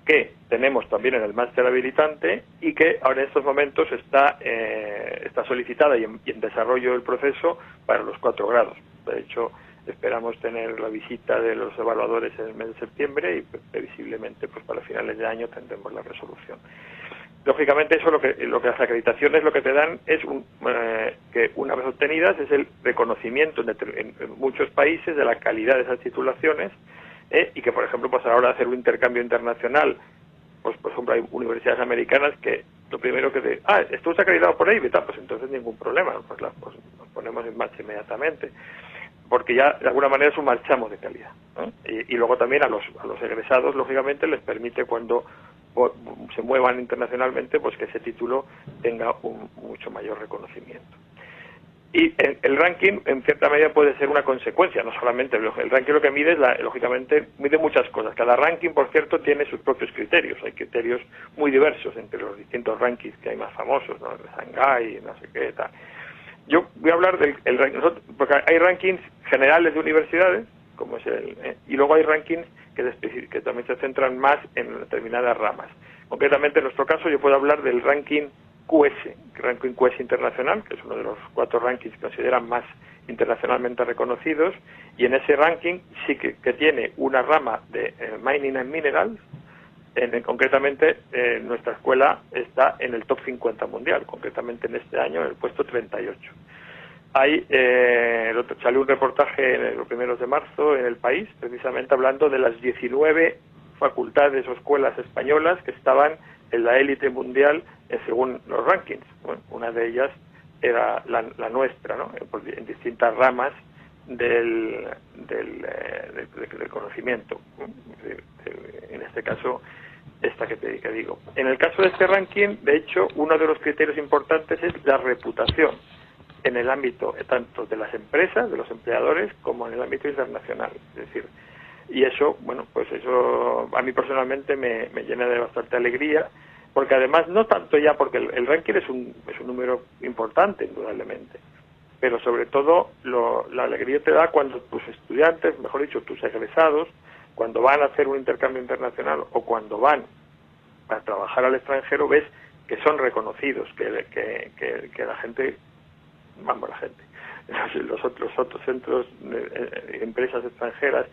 que tenemos también en el máster habilitante y que ahora en estos momentos está, eh, está solicitada y en, desarrollo del proceso para los cuatro grados. De hecho, esperamos tener la visita de los evaluadores en el mes de septiembre y previsiblemente pues para finales de año tendremos la resolución. Lógicamente eso lo que, lo que las acreditaciones lo que te dan es un, eh, que una vez obtenidas es el reconocimiento en, muchos países de la calidad de esas titulaciones eh, y que por ejemplo pues a la hora de hacer un intercambio internacional pues por ejemplo hay universidades americanas que lo primero que te ah esto está acreditado por ahí pues entonces ningún problema pues, pues nos ponemos en marcha inmediatamente porque ya de alguna manera es un de calidad y, y, luego también a los, a los egresados lógicamente les permite cuando se muevan internacionalmente, pues que ese título tenga un mucho mayor reconocimiento. Y el, ranking, en cierta medida, puede ser una consecuencia, no solamente el, ranking lo que mide, es lógicamente, mide muchas cosas. Cada ranking, por cierto, tiene sus propios criterios. Hay criterios muy diversos entre los distintos rankings que hay más famosos, ¿no? El Shanghai, no sé qué, tal. Yo voy a hablar del el, porque hay rankings generales de universidades, como es el, eh, y luego hay rankings que, que también se centran más en determinadas ramas. Concretamente, en nuestro caso, yo puedo hablar del ranking QS, ranking QS internacional, que es uno de los cuatro rankings que consideran más internacionalmente reconocidos, y en ese ranking sí que, tiene una rama de eh, Mining and Minerals, en, concretamente eh, nuestra escuela está en el top 50 mundial, concretamente en este año en el puesto 38. Hay, eh, salió un reportaje en los primeros de marzo en el país, precisamente hablando de las 19 facultades o escuelas españolas que estaban en la élite mundial eh, según los rankings. una de ellas era la, nuestra, ¿no? en distintas ramas del, del, eh, conocimiento. En este caso, esta que te que digo. En el caso de este ranking, de hecho, uno de los criterios importantes es la reputación en el ámbito tanto de las empresas, de los empleadores, como en el ámbito internacional. Es decir, y eso, bueno, pues eso a mí personalmente me, llena de bastante alegría, porque además no tanto ya porque el, ranking es un, es un número importante, indudablemente, pero sobre todo la alegría te da cuando tus estudiantes, mejor dicho, tus egresados, cuando van a hacer un intercambio internacional o cuando van a trabajar al extranjero, ves que son reconocidos, que, que, que la gente vamos la gente, los otros, otros centros, de, eh, empresas extranjeras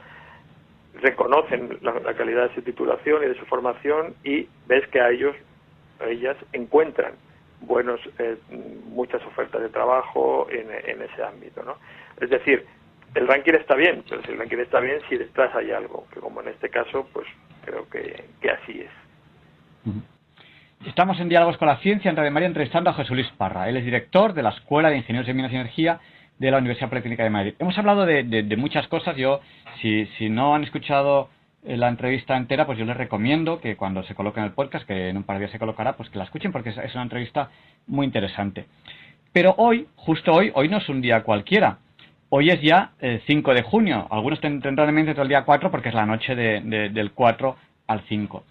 reconocen la, calidad de su titulación y de su formación y ves que a ellos, a ellas encuentran buenos, eh, muchas ofertas de trabajo en, ese ámbito, ¿no? Es decir, el ranking está bien, pero si el ranking está bien, si detrás hay algo, que como en este caso, pues creo que, que así es. Estamos en Diálogos con la Ciencia en Radio María entrevistando a Jesús Luis Parra. Él es director de la Escuela de Ingenieros de Minas y Energía de la Universidad Politécnica de Madrid. Hemos hablado de, muchas cosas. Yo, si, no han escuchado eh, la entrevista entera, pues yo les recomiendo que cuando se coloque en el podcast, que en un par de días se colocará, pues que la escuchen porque es, una entrevista muy interesante. Pero hoy, justo hoy, hoy no es un día cualquiera. Hoy es ya el 5 de junio. Algunos tendrán en mente todo el día 4 porque es la noche del 4 al 5.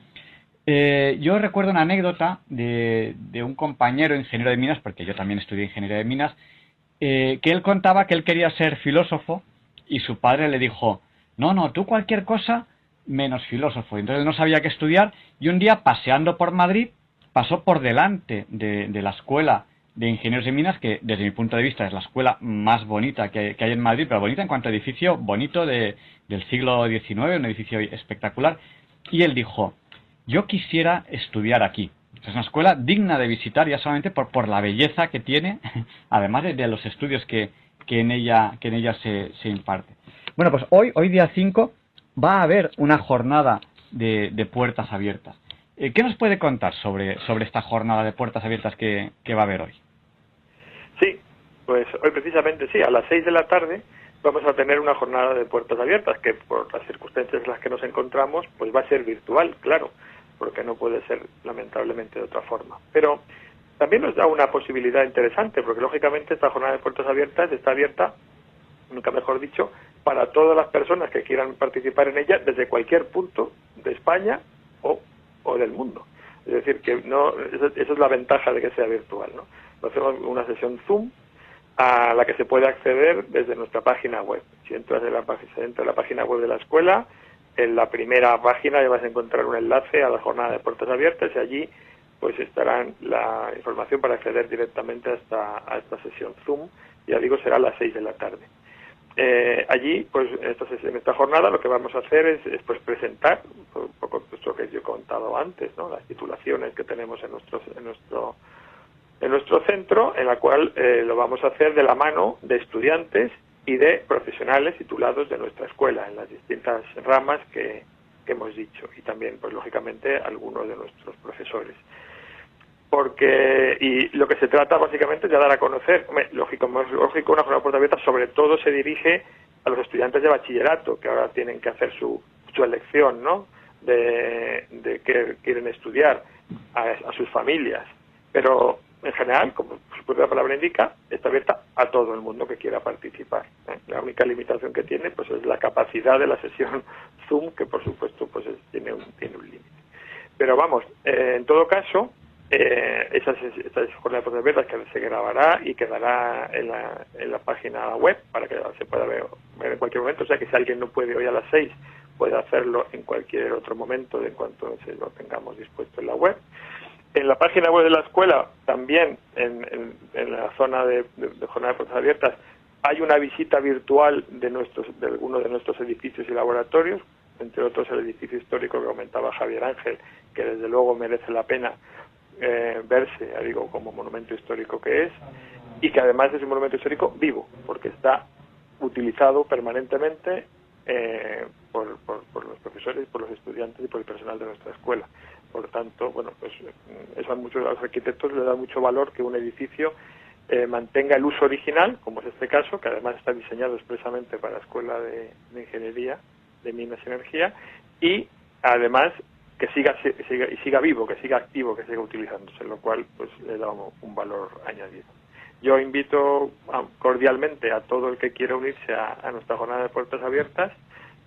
Eh, yo recuerdo una anécdota de, un compañero ingeniero de minas, porque yo también estudié ingeniería de minas, eh, que él contaba que él quería ser filósofo y su padre le dijo, no, no, tú cualquier cosa menos filósofo. Entonces no sabía qué estudiar y un día paseando por Madrid pasó por delante de, la escuela de ingenieros de minas, que desde mi punto de vista es la escuela más bonita que, hay en Madrid, pero bonita en cuanto a edificio bonito del siglo XIX, un edificio espectacular. Y él dijo, yo quisiera estudiar aquí. Es una escuela digna de visitar ya solamente por, por la belleza que tiene, además de, los estudios que, en ella, que en ella se, se imparte. Bueno, pues hoy, hoy día 5, va a haber una jornada de, de puertas abiertas. Eh, ¿Qué nos puede contar sobre, sobre esta jornada de puertas abiertas que, que va a haber hoy? Sí, pues hoy precisamente sí, a las 6 de la tarde vamos a tener una jornada de puertas abiertas que por las circunstancias en las que nos encontramos pues va a ser virtual, claro porque no puede ser lamentablemente de otra forma. Pero también nos da una posibilidad interesante, porque lógicamente esta jornada de puertas abiertas está abierta, nunca mejor dicho, para todas las personas que quieran participar en ella desde cualquier punto de España o, del mundo. Es decir, que no, esa, es la ventaja de que sea virtual. ¿no? Hacemos una sesión Zoom a la que se puede acceder desde nuestra página web. Si entras en la, entra en la página web de la escuela, en la primera página ya vas a encontrar un enlace a la jornada de puertas abiertas y allí pues estará la información para acceder directamente a esta, a esta sesión Zoom. Ya digo, será a las 6 de la tarde. Eh, allí, pues en esta jornada lo que vamos a hacer es, pues presentar un poco lo que yo he contado antes, ¿no? las titulaciones que tenemos en nuestro, en nuestro, en nuestro centro, en la cual eh, lo vamos a hacer de la mano de estudiantes y de profesionales titulados de nuestra escuela en las distintas ramas que, hemos dicho y también, pues lógicamente, algunos de nuestros profesores porque y lo que se trata básicamente es de dar a conocer, lógico, lógico, una jornada puerta abierta sobre todo se dirige a los estudiantes de bachillerato que ahora tienen que hacer su, su elección, ¿no? De, de qué quieren estudiar a, sus familias, pero en general, como su propia palabra indica, está abierta a todo el mundo que quiera participar. ¿eh? La única limitación que tiene, pues, es la capacidad de la sesión Zoom, que por supuesto, pues, tiene un tiene un límite. Pero vamos, eh, en todo caso, eh, esa, jornada de verlas que se grabará y quedará en la, en la página web para que se pueda ver, en cualquier momento. O sea que si alguien no puede hoy a las seis, puede hacerlo en cualquier otro momento en cuanto lo tengamos dispuesto en la web. En la página web de la escuela, también en, la zona de, de, jornada de puertas abiertas, hay una visita virtual de, nuestros, de algunos de nuestros edificios y laboratorios, entre otros el edificio histórico que comentaba Javier Ángel, que desde luego merece la pena eh, verse, digo, como monumento histórico que es, y que además es un monumento histórico vivo, porque está utilizado permanentemente eh, por, los profesores, por los estudiantes y por el personal de nuestra escuela. Por tanto, bueno, pues mm, eso a muchos de los arquitectos le da mucho valor que un edificio eh, mantenga el uso original, como es este caso, que además está diseñado expresamente para la Escuela de, Ingeniería de Minas y Energía, y además que siga, siga, y siga vivo, que siga activo, que siga utilizándose, lo cual pues le da un, valor añadido. Yo invito cordialmente a todo el que quiera unirse a, nuestra jornada de puertas abiertas,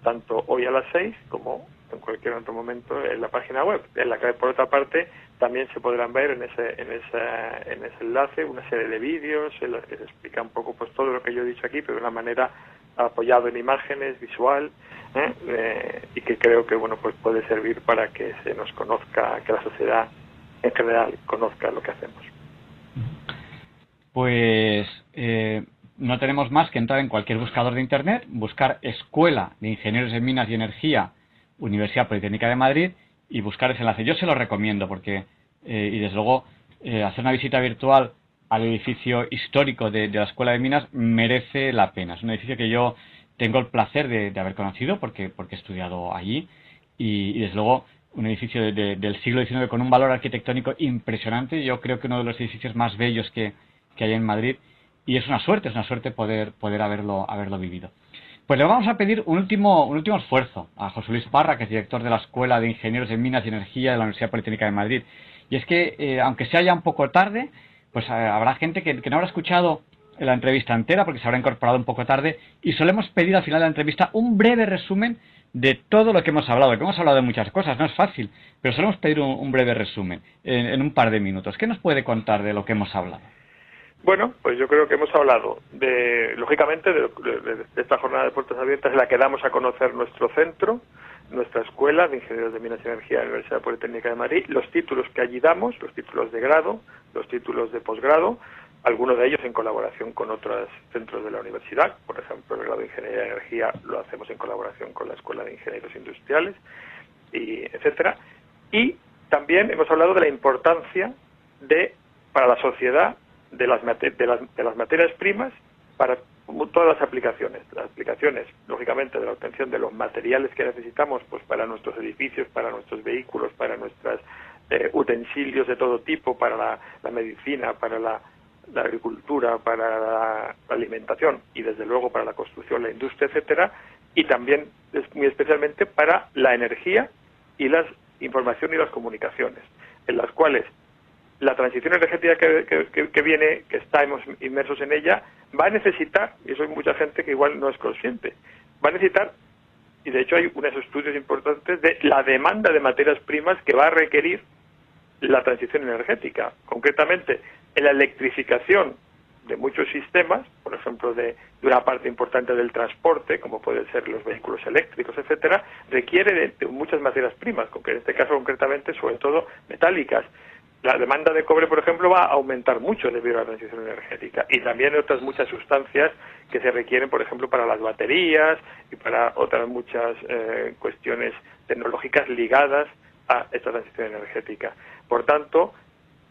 tanto hoy a las seis como en cualquier otro momento en la página web, en la que por otra parte también se podrán ver en ese, en ese, en ese enlace una serie de vídeos en los que se explica un poco pues todo lo que yo he dicho aquí, pero de una manera apoyado en imágenes, visual, ¿eh? Eh, y que creo que bueno pues puede servir para que se nos conozca, que la sociedad en general conozca lo que hacemos. Pues eh, no tenemos más que entrar en cualquier buscador de internet, buscar Escuela de Ingenieros en Minas y Energía, Universidad Politécnica de Madrid y buscar ese enlace. Yo se lo recomiendo porque, y desde luego, hacer una visita virtual al edificio histórico de, la Escuela de Minas merece la pena. Es un edificio que yo tengo el placer de, haber conocido porque, porque he estudiado allí y, desde luego un edificio del siglo XIX con un valor arquitectónico impresionante. Yo creo que uno de los edificios más bellos que, hay en Madrid y es una suerte, es una suerte poder, poder haberlo, haberlo vivido. Pues le vamos a pedir un último, un último esfuerzo a José Luis Parra, que es director de la Escuela de Ingenieros en Minas y Energía de la Universidad Politécnica de Madrid. Y es que, eh, aunque sea ya un poco tarde, pues eh, habrá gente que, no habrá escuchado la entrevista entera porque se habrá incorporado un poco tarde y solemos pedir al final de la entrevista un breve resumen de todo lo que hemos hablado, que hemos hablado de muchas cosas, no es fácil, pero solemos pedir un, breve resumen en, un par de minutos. ¿Qué nos puede contar de lo que hemos hablado? Bueno, pues yo creo que hemos hablado de, lógicamente, de, esta jornada de puertas abiertas en la que damos a conocer nuestro centro, nuestra escuela de Ingenieros de Minas y Energía de la Universidad Politécnica de Madrid, los títulos que allí damos, los títulos de grado, los títulos de posgrado, algunos de ellos en colaboración con otros centros de la universidad, por ejemplo, el grado de Ingeniería de Energía lo hacemos en colaboración con la Escuela de Ingenieros Industriales, y etcétera. Y también hemos hablado de la importancia de para la sociedad de las, de las, de las materias primas para todas las aplicaciones, las aplicaciones, lógicamente, de la obtención de los materiales que necesitamos pues para nuestros edificios, para nuestros vehículos, para nuestros eh, utensilios de todo tipo, para la, medicina, para la, agricultura, para la, alimentación y desde luego para la construcción, la industria, etcétera, y también muy especialmente para la energía y las información y las comunicaciones, en las cuales la transición energética que, viene, que estamos inmersos en ella, va a necesitar, y eso hay mucha gente que igual no es consciente, va a necesitar, y de hecho hay unos estudios importantes de la demanda de materias primas que va a requerir la transición energética. Concretamente, en la electrificación de muchos sistemas, por ejemplo, de, una parte importante del transporte, como pueden ser los vehículos eléctricos, etcétera, requiere de, muchas materias primas, en este caso concretamente, sobre todo metálicas. La demanda de cobre, por ejemplo, va a aumentar mucho debido a la transición energética y también otras muchas sustancias que se requieren, por ejemplo, para las baterías y para otras muchas eh, cuestiones tecnológicas ligadas a esta transición energética. Por tanto,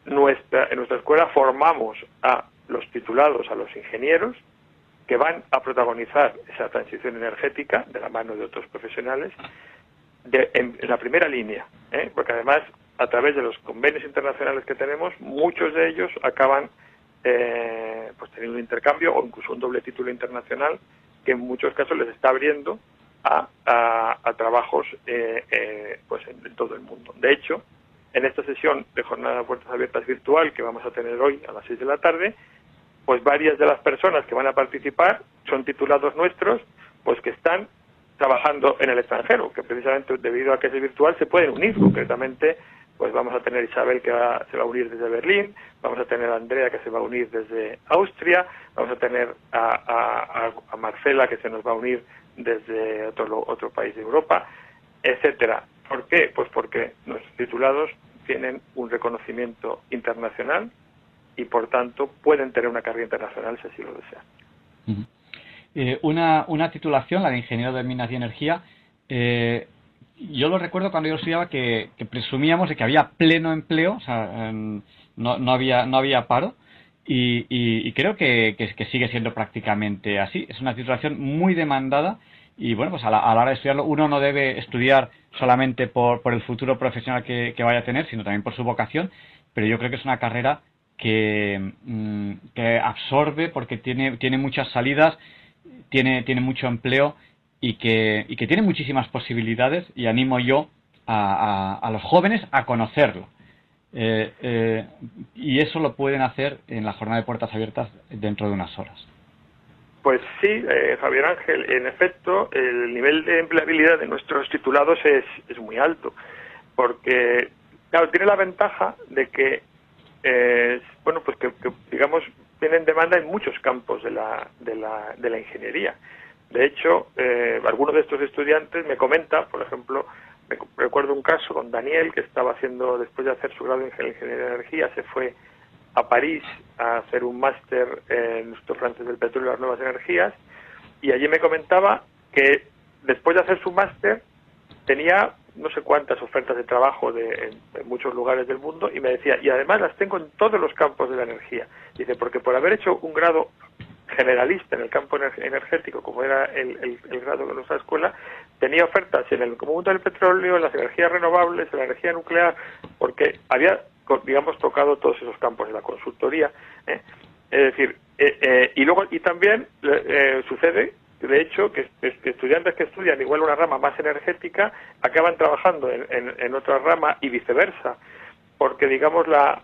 nuestra, en nuestra escuela formamos a los titulados, a los ingenieros, que van a protagonizar esa transición energética de la mano de otros profesionales en, la primera línea, ¿eh? porque además a través de los convenios internacionales que tenemos, muchos de ellos acaban eh, pues teniendo un intercambio o incluso un doble título internacional que en muchos casos les está abriendo a, trabajos eh, pues en, todo el mundo. De hecho, en esta sesión de jornada de puertas abiertas virtual que vamos a tener hoy a las 6 de la tarde, pues varias de las personas que van a participar son titulados nuestros, pues que están trabajando en el extranjero, que precisamente debido a que es virtual se pueden unir concretamente pues vamos a tener Isabel que se va a unir desde Berlín, vamos a tener a Andrea que se va a unir desde Austria, vamos a tener a, Marcela que se nos va a unir desde otro, otro país de Europa, etcétera. ¿Por qué? Pues porque nuestros titulados tienen un reconocimiento internacional y por tanto pueden tener una carrera internacional si así lo desean. Eh, una, una titulación, la de Ingeniero de Minas y Energía, eh, yo lo recuerdo cuando yo estudiaba que, presumíamos de que había pleno empleo, o sea, no, no, había, no había paro. Y, creo que, que, sigue siendo prácticamente así. Es una titulación muy demandada y bueno, pues a la, hora de estudiarlo uno no debe estudiar solamente por, por el futuro profesional que, vaya a tener, sino también por su vocación, pero yo creo que es una carrera que, mm, que absorbe porque tiene, tiene muchas salidas, tiene, tiene mucho empleo y que, y que tiene muchísimas posibilidades y animo yo a, a, los jóvenes a conocerlo. Eh, eh, y eso lo pueden hacer en la jornada de puertas abiertas dentro de unas horas. Pues sí, eh, Javier Ángel, en efecto, el nivel de empleabilidad de nuestros titulados es, es muy alto, porque, claro, tiene la ventaja de que eh, bueno, pues que, digamos, tienen demanda en muchos campos de la, de la, de la ingeniería. De hecho, eh, algunos de estos estudiantes me comenta, por ejemplo, recuerdo un caso con Daniel que estaba haciendo, después de hacer su grado en ingeniería de energía, se fue a París a hacer un máster en los torrentes del petróleo y las nuevas energías, y allí me comentaba que después de hacer su máster tenía no sé cuántas ofertas de trabajo de, en, muchos lugares del mundo y me decía, y además las tengo en todos los campos de la energía. Dice, porque por haber hecho un grado generalista en el campo energético, como era el, grado de nuestra escuela, tenía ofertas en el mundo del petróleo, en las energías renovables, en la energía nuclear, porque había, digamos, tocado todos esos campos en la consultoría. ¿eh? Es decir, eh, eh, y luego, y también sucede de hecho, que, estudiantes que estudian igual una rama más energética acaban trabajando en, otra rama y viceversa, porque digamos la,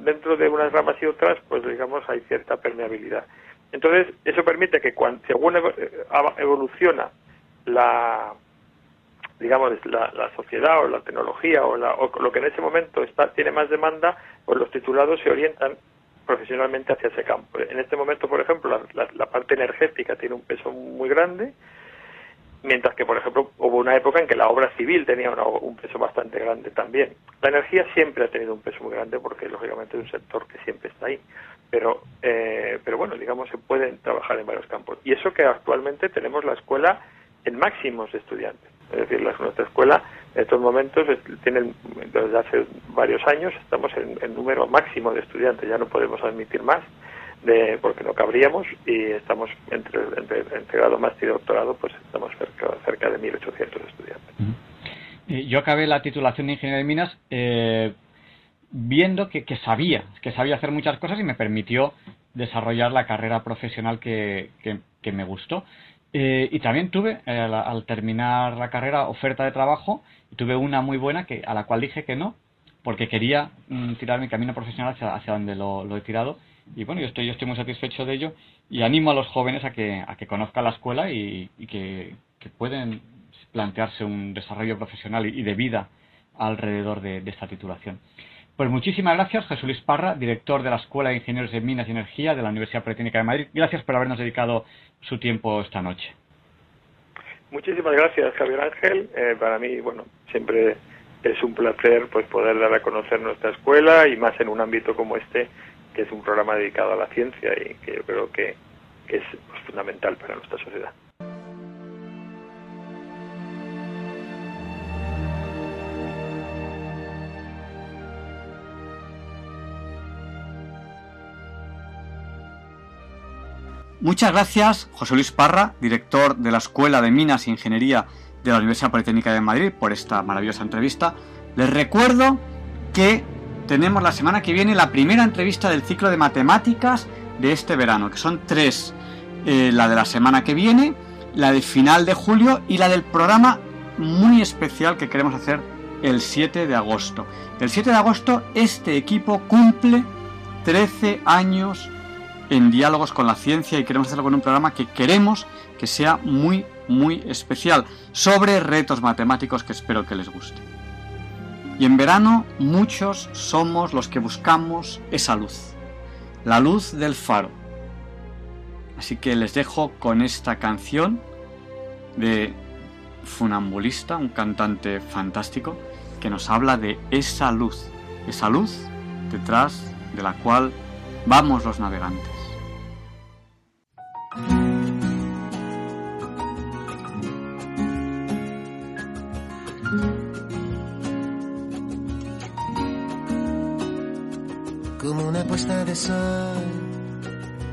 dentro de unas ramas y otras, pues digamos hay cierta permeabilidad. Entonces, eso permite que cuando, según evoluciona la digamos la, sociedad o la tecnología o, o, lo que en ese momento está tiene más demanda, pues los titulados se orientan profesionalmente hacia ese campo. En este momento, por ejemplo, la, parte energética tiene un peso muy grande, mientras que, por ejemplo, hubo una época en que la obra civil tenía un peso bastante grande también. La energía siempre ha tenido un peso muy grande porque, lógicamente, es un sector que siempre está ahí. Pero, eh, pero bueno, digamos, se pueden trabajar en varios campos. Y eso que actualmente tenemos la escuela en máximos de estudiantes. Es decir, la, nuestra escuela en estos momentos tienen, desde hace varios años estamos en, el número máximo de estudiantes, ya no podemos admitir más de, porque no cabríamos y estamos entre, entre, entre grado, máster y doctorado, pues estamos cerca, cerca de 1.800 estudiantes. Yo acabé la titulación de Ingeniería de Minas eh, viendo que, que, sabía, que sabía hacer muchas cosas y me permitió desarrollar la carrera profesional que, que, me gustó. Eh, y también tuve, eh, al, terminar la carrera, oferta de trabajo, y tuve una muy buena que a la cual dije que no, porque quería mm, tirar mi camino profesional hacia, hacia donde lo, he tirado. Y bueno, yo estoy, yo estoy muy satisfecho de ello y animo a los jóvenes a que, a que conozcan la escuela y, que, pueden plantearse un desarrollo profesional y, de vida alrededor de, esta titulación. Pues muchísimas gracias, Jesús Luis Parra, director de la Escuela de Ingenieros de Minas y Energía de la Universidad Politécnica de Madrid. Gracias por habernos dedicado su tiempo esta noche. Muchísimas gracias, Javier Ángel. Eh, para mí, bueno, siempre es un placer pues poder dar a conocer nuestra escuela y más en un ámbito como este, es un programa dedicado a la ciencia y que yo creo que, es fundamental para nuestra sociedad. Muchas gracias, José Luis Parra, director de la Escuela de Minas e Ingeniería de la Universidad Politécnica de Madrid, por esta maravillosa entrevista. Les recuerdo que tenemos la semana que viene la primera entrevista del ciclo de matemáticas de este verano, que son tres. Eh, la de la semana que viene, la de final de julio y la del programa muy especial que queremos hacer el 7 de agosto. El 7 de agosto este equipo cumple 13 años en diálogos con la ciencia y queremos hacerlo con un programa que queremos que sea muy, muy especial sobre retos matemáticos que espero que les guste. Y en verano muchos somos los que buscamos esa luz, la luz del faro. Así que les dejo con esta canción de Funambulista, un cantante fantástico, que nos habla de esa luz, esa luz detrás de la cual vamos los navegantes. Como una puesta de sol,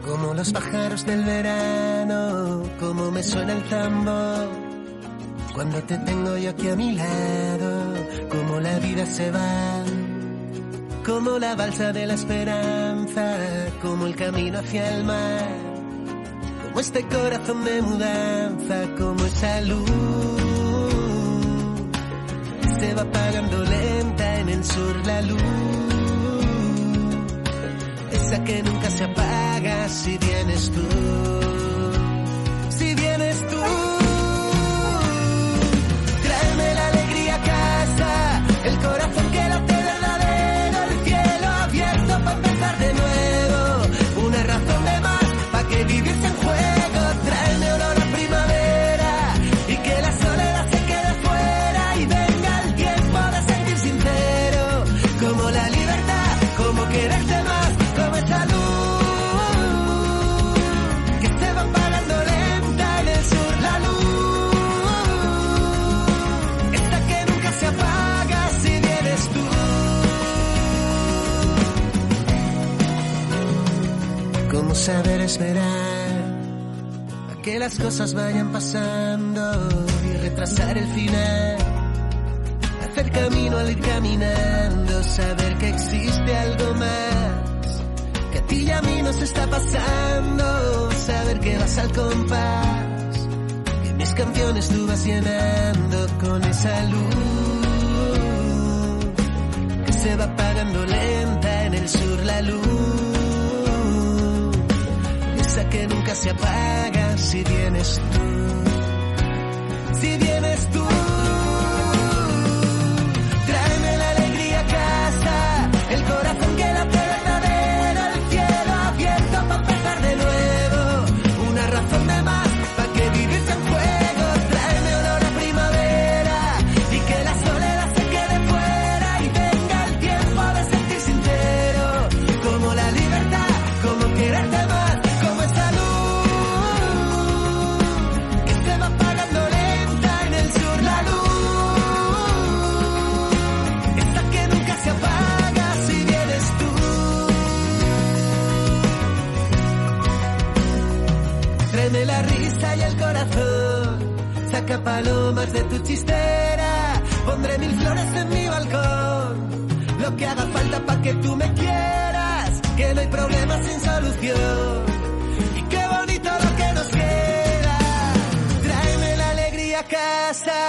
como los pájaros del verano, como me suena el tambor. Cuando te tengo yo aquí a mi lado, como la vida se va, como la balsa de la esperanza, como el camino hacia el mar como este corazón de mudanza, como esa luz se va apagando lenta en el sur la luz, que nunca se apaga si vienes tú, saber esperar a que las cosas vayan pasando y retrasar el final. Hacer camino al ir caminando, saber que existe algo más. Que a ti y a mí nos está pasando, saber que vas al compás. Que mis canciones tú vas llenando con esa luz. Que se va apagando lenta en el sur la luz que nunca se apaga si vienes tú. Si vienes palomas de tu chistera. Pondré mil flores en mi balcón. Lo que haga falta para que tú me quieras. Que no hay problema sin solución. Y qué bonito lo que nos queda. Tráeme la alegría a casa.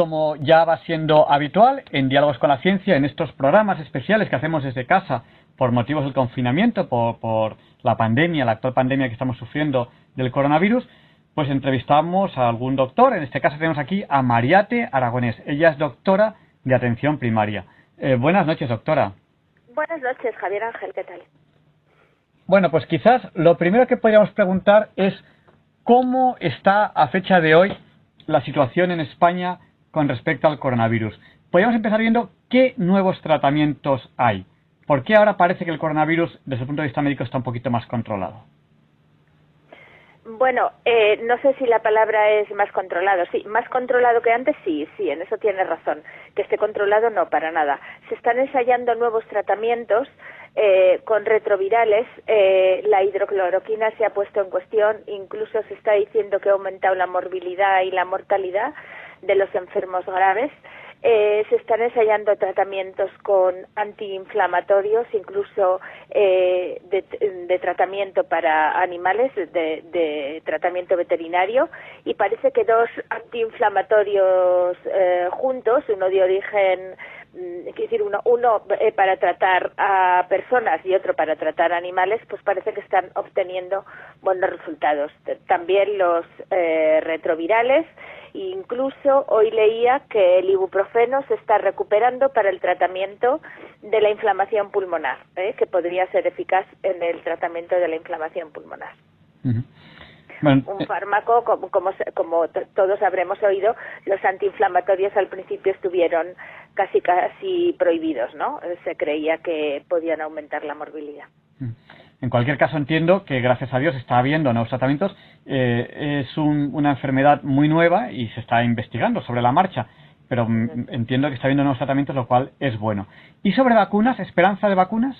Como ya va siendo habitual en Diálogos con la Ciencia, en estos programas especiales que hacemos desde casa por motivos del confinamiento, por, por la pandemia, la actual pandemia que estamos sufriendo del coronavirus, pues entrevistamos a algún doctor. En este caso tenemos aquí a Mariate Aragonés. Ella es doctora de atención primaria. Eh, buenas noches, doctora. Buenas noches, Javier Ángel, ¿qué tal? Bueno, pues quizás lo primero que podríamos preguntar es cómo está a fecha de hoy la situación en España con respecto al coronavirus. Podríamos empezar viendo qué nuevos tratamientos hay. ¿Por qué ahora parece que el coronavirus, desde el punto de vista médico, está un poquito más controlado? Bueno, eh, no sé si la palabra es más controlado. Sí, más controlado que antes, sí, sí, en eso tiene razón. Que esté controlado, no, para nada. Se están ensayando nuevos tratamientos eh, con retrovirales. Eh, la hidrocloroquina se ha puesto en cuestión. Incluso se está diciendo que ha aumentado la morbilidad y la mortalidad de los enfermos graves. Eh, se están ensayando tratamientos con antiinflamatorios, incluso eh, de, tratamiento para animales, de, tratamiento veterinario, y parece que dos antiinflamatorios eh, juntos, uno de origen mm, es decir, uno, uno para tratar a personas y otro para tratar a animales, pues parece que están obteniendo buenos resultados. También los retrovirales Incluso hoy leía que el ibuprofeno se está recuperando para el tratamiento de la inflamación pulmonar, ¿eh? que podría ser eficaz en el tratamiento de la inflamación pulmonar. un eh, fármaco, como, como, todos habremos oído, los antiinflamatorios al principio estuvieron casi casi prohibidos, ¿no? Se creía que podían aumentar la morbilidad. En cualquier caso, entiendo que gracias a Dios está habiendo nuevos tratamientos. Eh, es una enfermedad muy nueva y se está investigando sobre la marcha, pero entiendo que está habiendo nuevos tratamientos, lo cual es bueno. ¿Y sobre vacunas? ¿Esperanza de vacunas?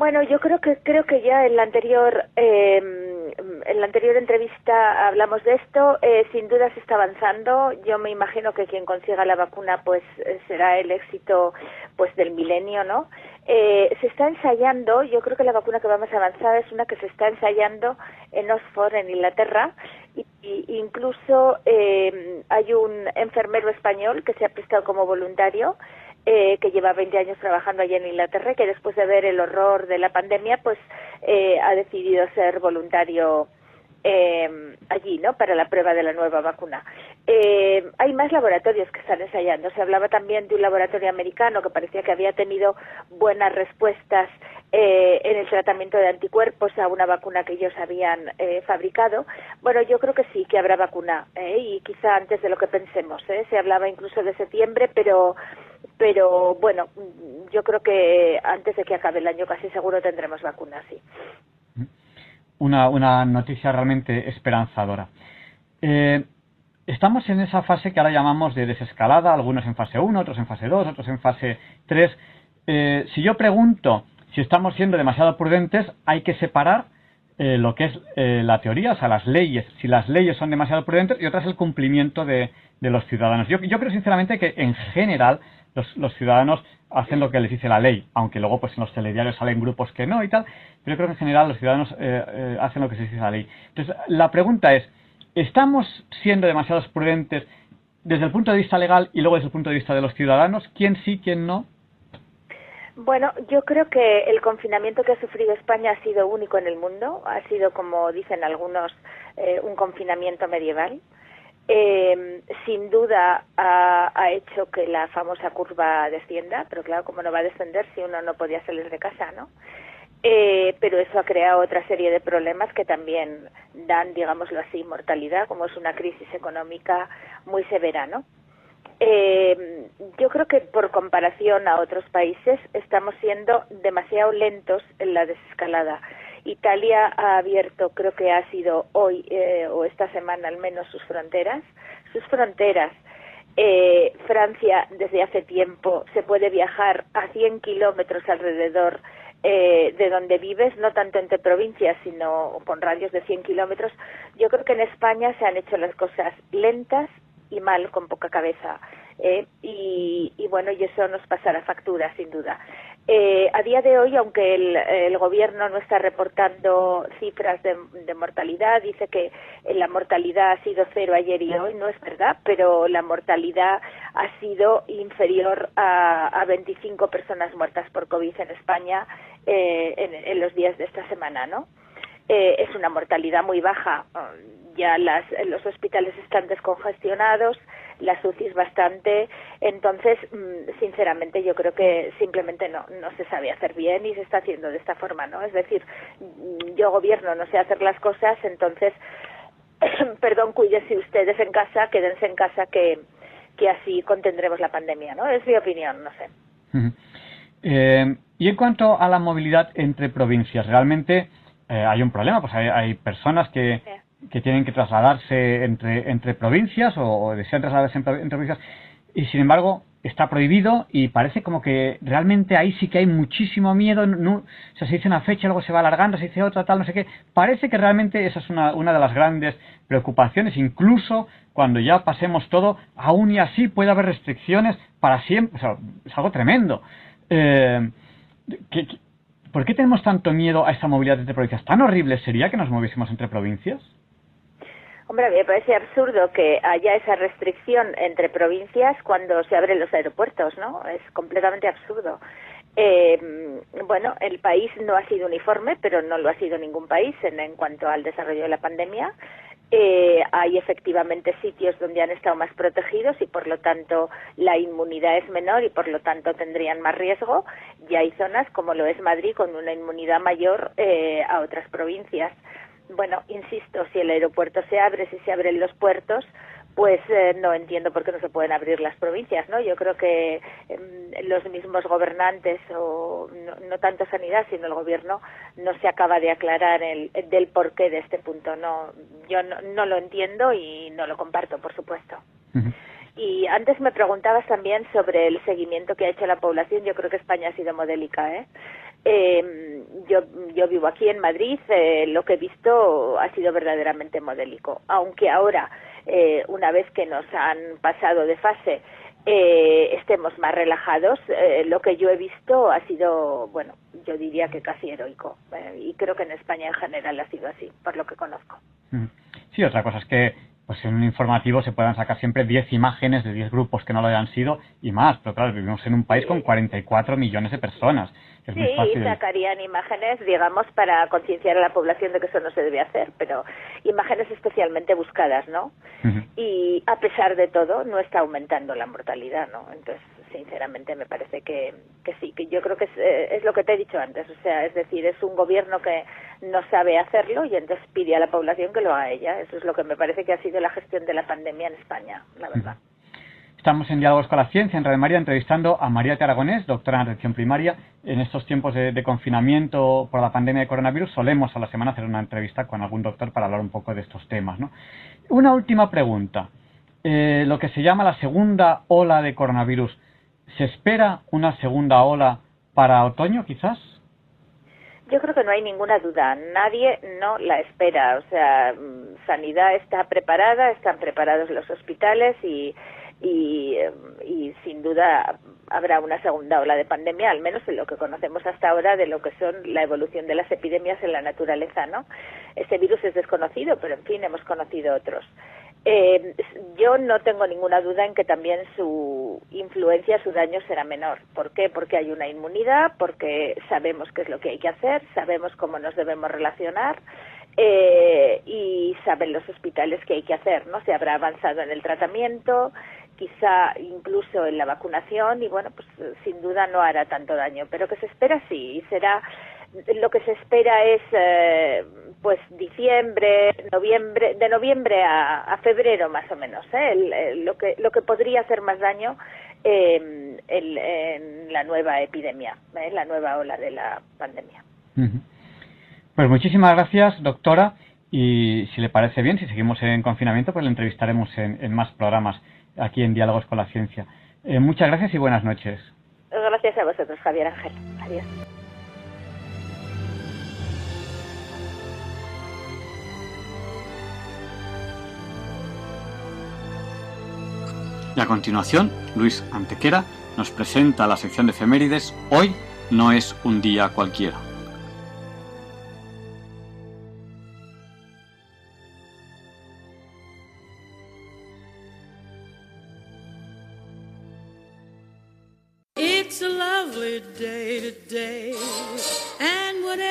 Bueno, yo creo que creo que ya en la anterior em, en la anterior entrevista hablamos de esto. Eh, sin duda se está avanzando. Yo me imagino que quien consiga la vacuna, pues eh, será el éxito, pues del milenio, ¿no? Eh, se está ensayando. Yo creo que la vacuna que va más avanzada es una que se está ensayando en Oxford, en Inglaterra, y, incluso em, hay un enfermero español que se ha prestado como voluntario eh, que lleva 20 años trabajando allí en Inglaterra, que después de ver el horror de la pandemia, pues eh, ha decidido ser voluntario eh, allí, ¿no? Para la prueba de la nueva vacuna. Eh, hay más laboratorios que están ensayando. Se hablaba también de un laboratorio americano que parecía que había tenido buenas respuestas eh, en el tratamiento de anticuerpos a una vacuna que ellos habían eh, fabricado. Bueno, yo creo que sí, que habrá vacuna eh, y quizá antes de lo que pensemos. ¿eh? Se hablaba incluso de septiembre, pero pero bueno, yo creo que antes de que acabe el año casi seguro tendremos vacunas, sí. Una, una noticia realmente esperanzadora. Eh, estamos en esa fase que ahora llamamos de desescalada, algunos en fase 1, otros en fase 2, otros en fase 3. Eh, si yo pregunto si estamos siendo demasiado prudentes, hay que separar eh, lo que es eh, la teoría, o sea, las leyes, si las leyes son demasiado prudentes y otras el cumplimiento de, de los ciudadanos. Yo, yo, creo sinceramente que en general los, los, ciudadanos hacen lo que les dice la ley, aunque luego pues en los telediarios salen grupos que no y tal, pero creo que en general los ciudadanos eh, hacen lo que se dice la ley. Entonces, la pregunta es, ¿estamos siendo demasiado prudentes desde el punto de vista legal y luego desde el punto de vista de los ciudadanos? ¿Quién sí, quién no? Bueno, yo creo que el confinamiento que ha sufrido España ha sido único en el mundo. Ha sido, como dicen algunos, eh, un confinamiento medieval. Eh, sin duda ha, hecho que la famosa curva descienda, pero claro, como no va a descender si uno no podía salir de casa, ¿no? Eh, pero eso ha creado otra serie de problemas que también dan, digámoslo así, mortalidad, como es una crisis económica muy severa, ¿no? Eh, yo creo que por comparación a otros países estamos siendo demasiado lentos en la desescalada. Italia ha abierto, creo que ha sido hoy eh, o esta semana al menos, sus fronteras. Sus fronteras. Eh, Francia, desde hace tiempo, se puede viajar a 100 kilómetros alrededor eh, de donde vives, no tanto entre provincias, sino con radios de 100 kilómetros. Yo creo que en España se han hecho las cosas lentas y mal, con poca cabeza. Eh, y, bueno, y eso nos pasará factura, sin duda. Eh, a día de hoy, aunque el, gobierno no está reportando cifras de, mortalidad, dice que la mortalidad ha sido cero ayer y hoy, no es verdad, pero la mortalidad ha sido inferior a, a 25 personas muertas por COVID en España eh, en, los días de esta semana, ¿no? Eh, es una mortalidad muy baja. Ya las, los hospitales están descongestionados, las UCIs bastante. Entonces, mm, sinceramente, yo creo que simplemente no, no se sabe hacer bien y se está haciendo de esta forma, ¿no? Es decir, mm, yo gobierno no sé hacer las cosas, entonces, perdón, cuídense ustedes en casa, quédense en casa que, que así contendremos la pandemia, ¿no? Es mi opinión, no sé. Eh, y en cuanto a la movilidad entre provincias, realmente eh, hay un problema, pues hay, personas que, que tienen que trasladarse entre, entre provincias o, desean trasladarse entre, provincias y sin embargo está prohibido y parece como que realmente ahí sí que hay muchísimo miedo. No, o sea, se dice una fecha, luego se va alargando, se dice otra, tal, no sé qué. Parece que realmente esa es una, una de las grandes preocupaciones, incluso cuando ya pasemos todo, aún y así puede haber restricciones para siempre. O sea, es algo tremendo. Eh, por qué tenemos tanto miedo a esa movilidad entre provincias? ¿Tan horrible sería que nos moviésemos entre provincias? Hombre, me parece absurdo que haya esa restricción entre provincias cuando se abren los aeropuertos, ¿no? Es completamente absurdo. Eh, bueno, el país no ha sido uniforme, pero no lo ha sido ningún país en cuanto al desarrollo de la pandemia. Eh, hay efectivamente sitios donde han estado más protegidos y por lo tanto la inmunidad es menor y por lo tanto tendrían más riesgo. Y hay zonas como lo es Madrid con una inmunidad mayor eh, a otras provincias. Bueno, insisto, si el aeropuerto se abre, si se abren los puertos, pues eh, no entiendo por qué no se pueden abrir las provincias, ¿no? Yo creo que em, los mismos gobernantes, o no, tanto sanidad, sino el gobierno, no se acaba de aclarar el, del porqué de este punto. No, yo no, lo entiendo y no lo comparto, por supuesto. Y antes me preguntabas también sobre el seguimiento que ha hecho la población. Yo creo que España ha sido modélica, ¿eh? Eh, yo, yo vivo aquí en Madrid, eh, lo que he visto ha sido verdaderamente modélico, aunque ahora, eh, una vez que nos han pasado de fase, eh, estemos más relajados, eh, lo que yo he visto ha sido, bueno, yo diría que casi heroico, y creo que en España en general ha sido así, por lo que conozco. Sí, otra cosa es que pues en un informativo se puedan sacar siempre 10 imágenes de 10 grupos que no lo hayan sido y más, pero claro, vivimos en un país con 44 millones de personas. Es sí, y sacarían imágenes, digamos, para concienciar a la población de que eso no se debe hacer, pero imágenes especialmente buscadas, ¿no? Y a pesar de todo, no está aumentando la mortalidad, ¿no? Entonces, sinceramente, me parece que, que sí, que yo creo que es, eh, es lo que te he dicho antes, o sea, es decir, es un gobierno que no sabe hacerlo y entonces pide a la población que lo haga ella. Eso es lo que me parece que ha sido la gestión de la pandemia en España, la verdad. Estamos en Diálogos con la Ciencia, en Radio María, entrevistando a María Aragonés, doctora en atención primaria. En estos tiempos de, confinamiento por la pandemia de coronavirus, solemos a la semana hacer una entrevista con algún doctor para hablar un poco de estos temas. ¿no? Una última pregunta. Eh, lo que se llama la segunda ola de coronavirus, ¿se espera una segunda ola para otoño, quizás? Yo creo que no hay ninguna duda. Nadie no la espera. O sea, mm, Sanidad está preparada, están preparados los hospitales y, y, y, sin duda habrá una segunda ola de pandemia, al menos en lo que conocemos hasta ahora de lo que son la evolución de las epidemias en la naturaleza, ¿no? Este virus es desconocido, pero en fin, hemos conocido otros. Eh, yo no tengo ninguna duda en que también su influencia, su daño será menor. ¿Por qué? Porque hay una inmunidad, porque sabemos qué es lo que hay que hacer, sabemos cómo nos debemos relacionar eh, y saben los hospitales qué hay que hacer, ¿no? Se habrá avanzado en el tratamiento, quizá incluso en la vacunación y bueno, pues sin duda no hará tanto daño, pero que se espera sí y será lo que se espera es eh, pues diciembre, noviembre, de noviembre a, febrero más o menos, ¿eh? lo que lo que podría hacer más daño eh, en la nueva epidemia, ¿eh? la nueva ola de la pandemia. Pues muchísimas gracias, doctora. Y si le parece bien, si seguimos en confinamiento, pues le entrevistaremos en, en más programas aquí en Diálogos con la Ciencia. Eh, muchas gracias y buenas noches. Gracias a vosotros, Javier Ángel. Adiós. Y a continuación, Luis Antequera nos presenta la sección de efemérides hoy no es un día cualquiera.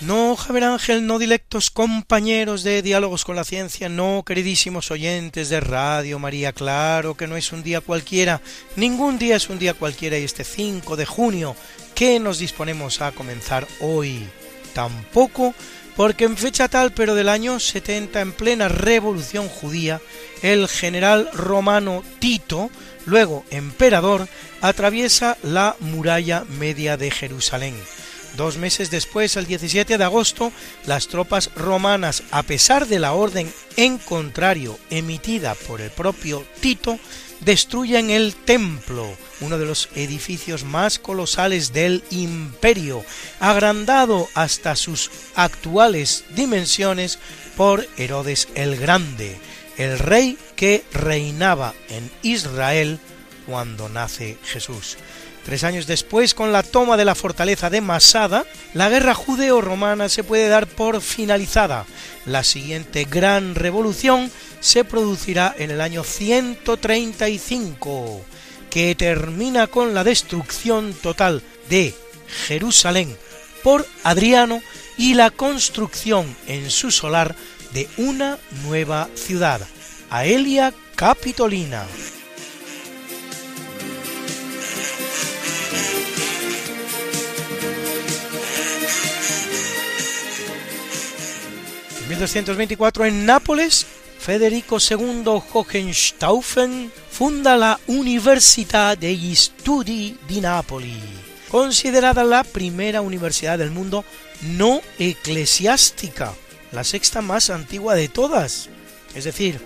No, Javier Ángel, no dilectos compañeros de Diálogos con la Ciencia, no, queridísimos oyentes de Radio María, claro que no es un día cualquiera, ningún día es un día cualquiera y este 5 de junio que nos disponemos a comenzar hoy, tampoco porque en fecha tal pero del año 70 en plena revolución judía, el general romano Tito, luego emperador, atraviesa la muralla media de Jerusalén Dos meses después, el 17 de agosto, las tropas romanas, a pesar de la orden en contrario emitida por el propio Tito, destruyen el templo, uno de los edificios más colosales del imperio, agrandado hasta sus actuales dimensiones por Herodes el Grande, el rey que reinaba en Israel cuando nace Jesús. Tres años después, con la toma de la fortaleza de Masada, la guerra judeo-romana se puede dar por finalizada. La siguiente gran revolución se producirá en el año 135, que termina con la destrucción total de Jerusalén por Adriano y la construcción en su solar de una nueva ciudad, Aelia Capitolina. 1224 en Nápoles, Federico II Hohenstaufen funda la Università degli Studi di Napoli, considerada la primera universidad del mundo no eclesiástica, la sexta más antigua de todas, es decir,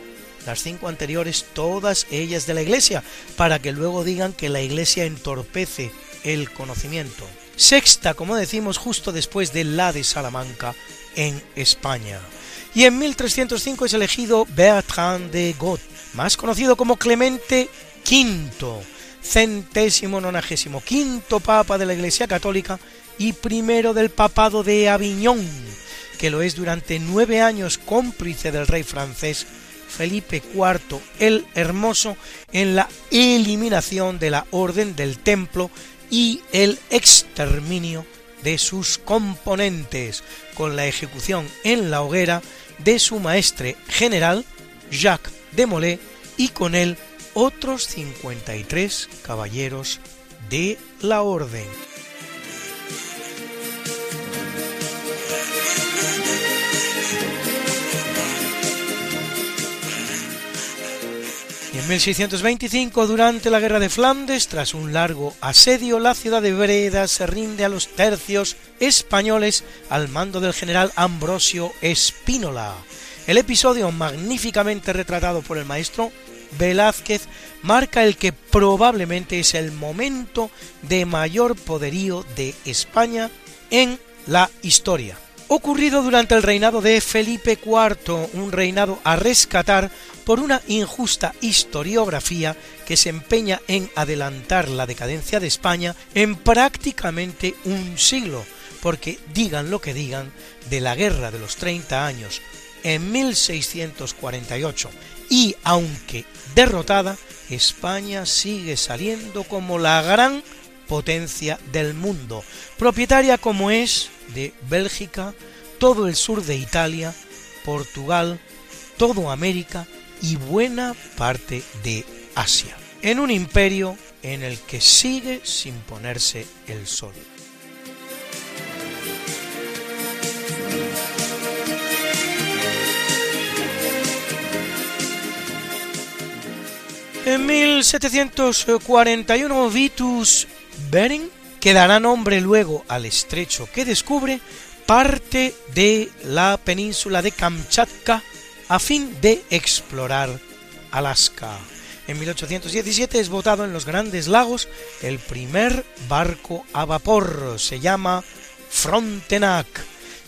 las cinco anteriores todas ellas de la Iglesia, para que luego digan que la Iglesia entorpece el conocimiento. Sexta, como decimos, justo después de la de Salamanca, en España. Y en 1305 es elegido Bertrand de Got, más conocido como Clemente V, centésimo nonagésimo quinto papa de la Iglesia Católica y primero del papado de Aviñón, que lo es durante nueve años cómplice del rey francés Felipe IV el Hermoso en la eliminación de la Orden del Templo y el exterminio de sus componentes, con la ejecución en la hoguera de su maestre general Jacques de Molay y con él otros 53 caballeros de la orden. En 1625, durante la Guerra de Flandes, tras un largo asedio, la ciudad de Breda se rinde a los tercios españoles al mando del general Ambrosio Espínola. El episodio, magníficamente retratado por el maestro Velázquez, marca el que probablemente es el momento de mayor poderío de España en la historia ocurrido durante el reinado de Felipe IV, un reinado a rescatar por una injusta historiografía que se empeña en adelantar la decadencia de España en prácticamente un siglo, porque digan lo que digan, de la Guerra de los 30 años en 1648 y aunque derrotada, España sigue saliendo como la gran potencia del mundo, propietaria como es de Bélgica, todo el sur de Italia, Portugal, todo América y buena parte de Asia, en un imperio en el que sigue sin ponerse el sol. En 1741 Vitus Bering, que dará nombre luego al estrecho que descubre, parte de la península de Kamchatka a fin de explorar Alaska. En 1817 es votado en los Grandes Lagos el primer barco a vapor, se llama Frontenac.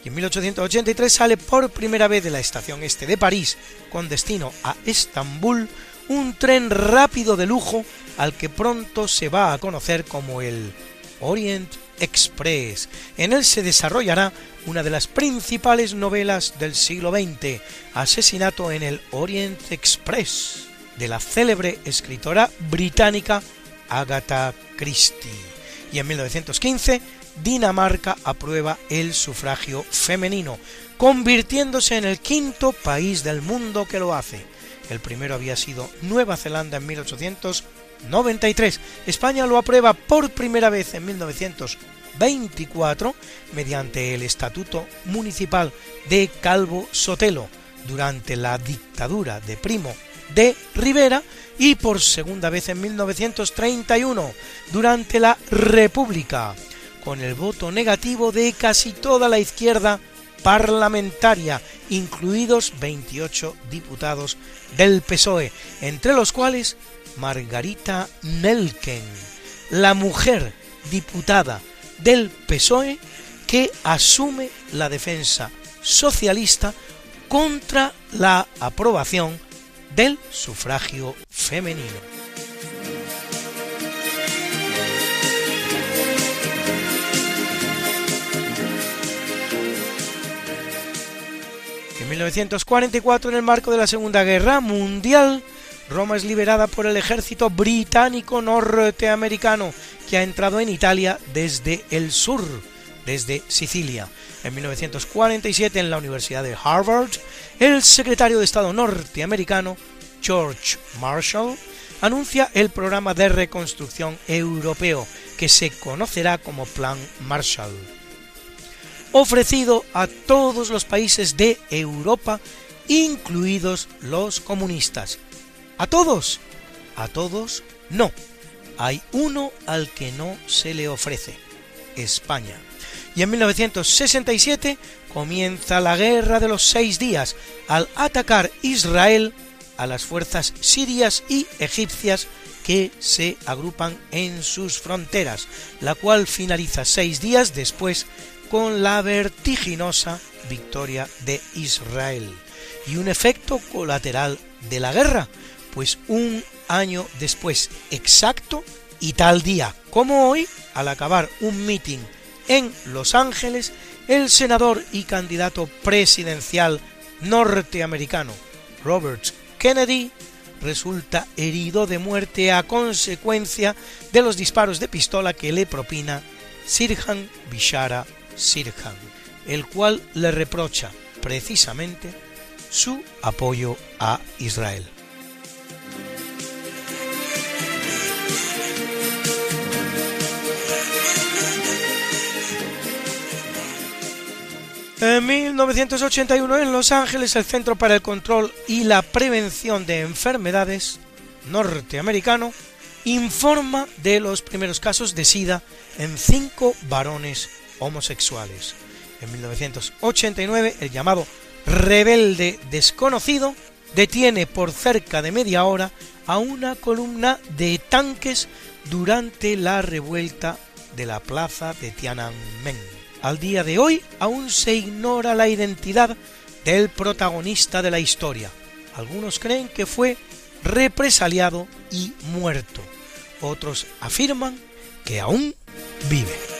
Y en 1883 sale por primera vez de la estación este de París, con destino a Estambul, un tren rápido de lujo al que pronto se va a conocer como el Orient Express. En él se desarrollará una de las principales novelas del siglo XX, Asesinato en el Orient Express de la célebre escritora británica Agatha Christie. Y en 1915 Dinamarca aprueba el sufragio femenino, convirtiéndose en el quinto país del mundo que lo hace. El primero había sido Nueva Zelanda en 1893. España lo aprueba por primera vez en 1924 mediante el Estatuto Municipal de Calvo Sotelo durante la dictadura de Primo de Rivera y por segunda vez en 1931 durante la República, con el voto negativo de casi toda la izquierda parlamentaria, incluidos 28 diputados del PSOE, entre los cuales Margarita Nelken, la mujer diputada del PSOE que asume la defensa socialista contra la aprobación del sufragio femenino. En 1944, en el marco de la Segunda Guerra Mundial, Roma es liberada por el ejército británico norteamericano que ha entrado en Italia desde el sur, desde Sicilia. En 1947, en la Universidad de Harvard, el secretario de Estado norteamericano, George Marshall, anuncia el programa de reconstrucción europeo, que se conocerá como Plan Marshall, ofrecido a todos los países de Europa, incluidos los comunistas. ¿A todos? A todos no. Hay uno al que no se le ofrece, España y en 1967 comienza la Guerra de los Seis Días al atacar Israel a las fuerzas sirias y egipcias que se agrupan en sus fronteras, la cual finaliza seis días después con la vertiginosa victoria de Israel. Y un efecto colateral de la guerra, pues un año después exacto y tal día como hoy, al acabar un mitin en Los Ángeles, el senador y candidato presidencial norteamericano Robert Kennedy resulta herido de muerte a consecuencia de los disparos de pistola que le propina Sirhan Bishara Sirhan, el cual le reprocha precisamente su apoyo a Israel. En 1981 en Los Ángeles el Centro para el Control y la Prevención de Enfermedades norteamericano informa de los primeros casos de SIDA en cinco varones homosexuales. En 1989 el llamado rebelde desconocido detiene por cerca de media hora a una columna de tanques durante la revuelta de la plaza de Tiananmen. Al día de hoy aún se ignora la identidad del protagonista de la historia. Algunos creen que fue represaliado y muerto. Otros afirman que aún vive.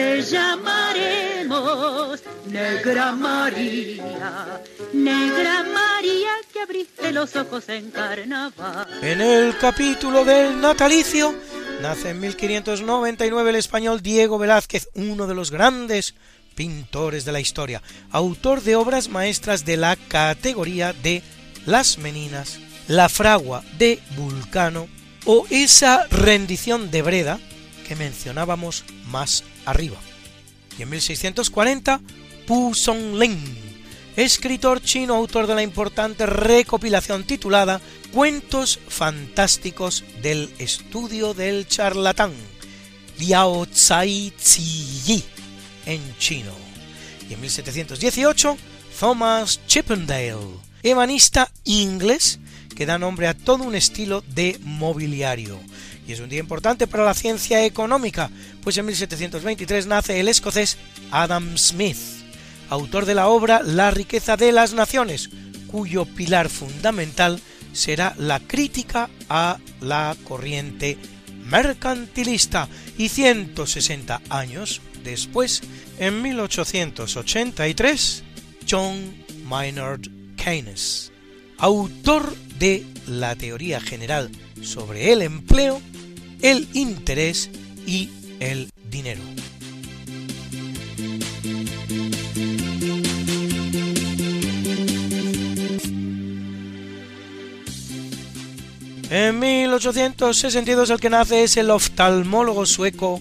te llamaremos Negra María, Negra María abriste los ojos en carnaval. En el capítulo del natalicio nace en 1599 el español Diego Velázquez, uno de los grandes pintores de la historia, autor de obras maestras de la categoría de Las Meninas, La Fragua de Vulcano o esa rendición de Breda que mencionábamos más arriba. Y en 1640, Pu Songling, escritor chino autor de la importante recopilación titulada Cuentos fantásticos del estudio del charlatán, Liao Tsai Yi en chino. Y en 1718, Thomas Chippendale, ebanista inglés que da nombre a todo un estilo de mobiliario. Y es un día importante para la ciencia económica, pues en 1723 nace el escocés Adam Smith, autor de la obra La riqueza de las naciones, cuyo pilar fundamental será la crítica a la corriente mercantilista. Y 160 años después, en 1883, John Maynard Keynes, autor de la teoría general sobre el empleo, el interés y el dinero. En 1862 el que nace es el oftalmólogo sueco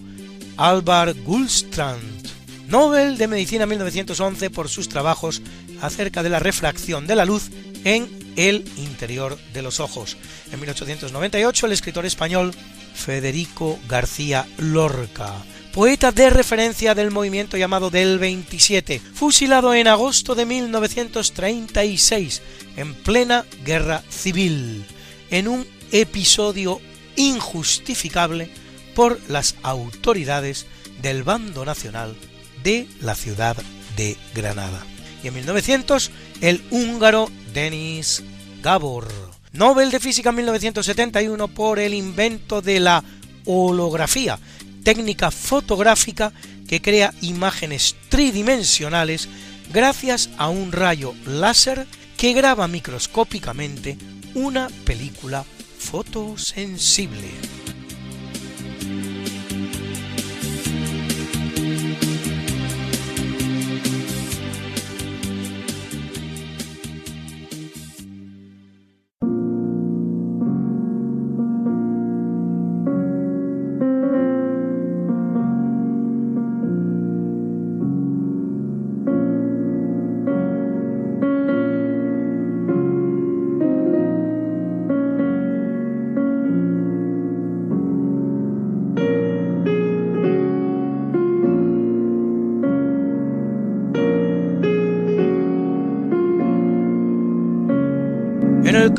Alvar Gullstrand, Nobel de Medicina 1911 por sus trabajos acerca de la refracción de la luz en el interior de los ojos. En 1898 el escritor español Federico García Lorca, poeta de referencia del movimiento llamado del 27, fusilado en agosto de 1936 en plena guerra civil, en un episodio injustificable por las autoridades del bando nacional de la ciudad de Granada. Y en 1900, el húngaro Denis Gabor, Nobel de Física en 1971 por el invento de la holografía, técnica fotográfica que crea imágenes tridimensionales gracias a un rayo láser que graba microscópicamente una película fotosensible.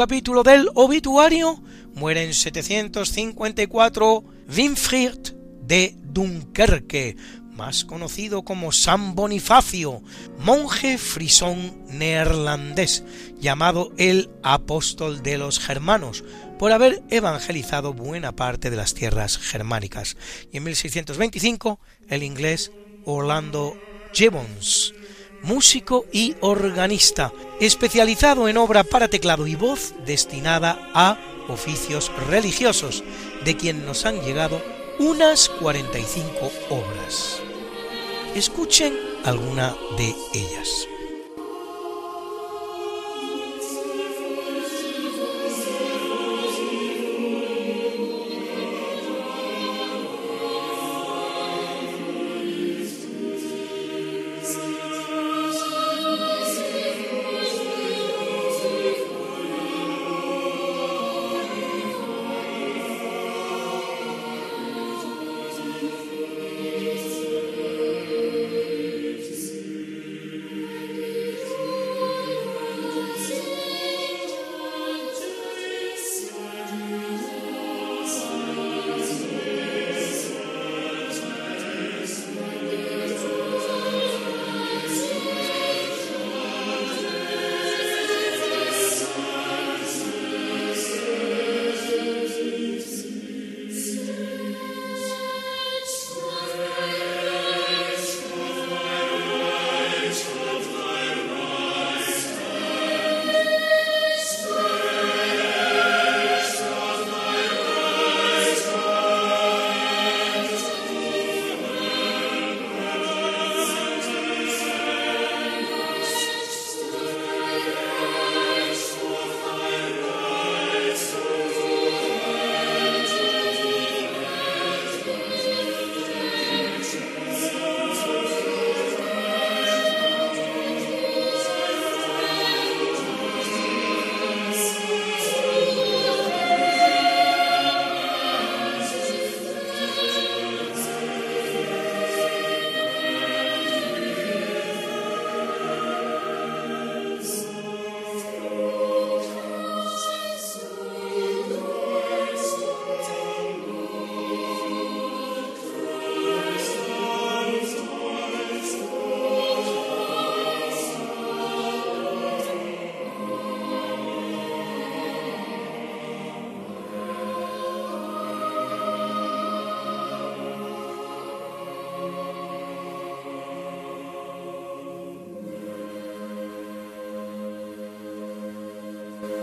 Capítulo del obituario muere en 754 Winfried de Dunkerque, más conocido como San Bonifacio, monje frisón neerlandés, llamado el apóstol de los germanos, por haber evangelizado buena parte de las tierras germánicas. Y en 1625 el inglés Orlando Gibbons, músico y organista, especializado en obra para teclado y voz destinada a oficios religiosos, de quien nos han llegado unas 45 obras. Escuchen alguna de ellas.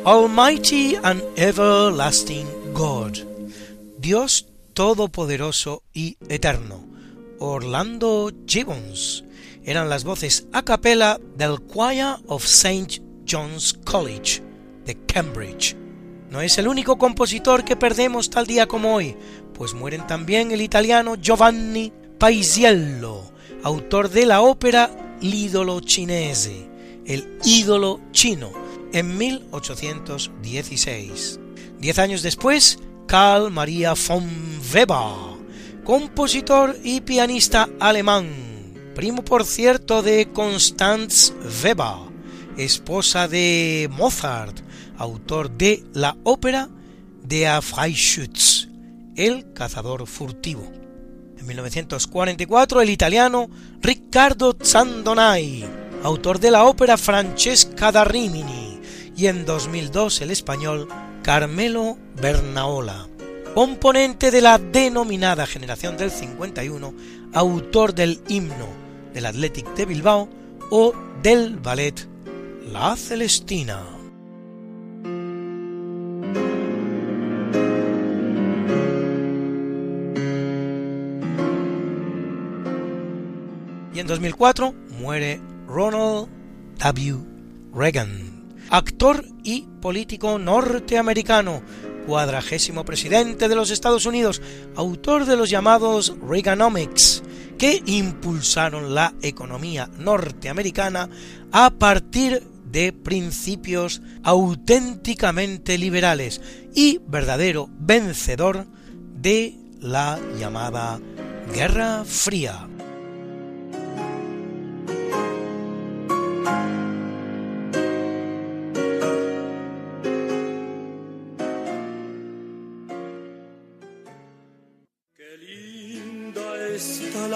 Almighty and Everlasting God, Dios Todopoderoso y Eterno, Orlando Gibbons, eran las voces a capella del Choir of St. John's College de Cambridge. No es el único compositor que perdemos tal día como hoy, pues mueren también el italiano Giovanni Paisiello, autor de la ópera L'idolo cinese, el ídolo chino, en 1816. Diez años después, Karl Maria von Weber, compositor y pianista alemán, primo por cierto de Constanz Weber, esposa de Mozart, autor de la ópera Der Freischütz, el cazador furtivo. En 1944 el italiano Riccardo Zandonai, autor de la ópera Francesca da Rimini, y en 2002 el español Carmelo Bernaola, componente de la denominada generación del 51, autor del himno del Athletic de Bilbao o del ballet La Celestina. Y en 2004 muere Ronald W. Reagan, actor y político norteamericano, cuadragésimo presidente de los Estados Unidos, autor de los llamados Reaganomics, que impulsaron la economía norteamericana a partir de principios auténticamente liberales y verdadero vencedor de la llamada Guerra Fría.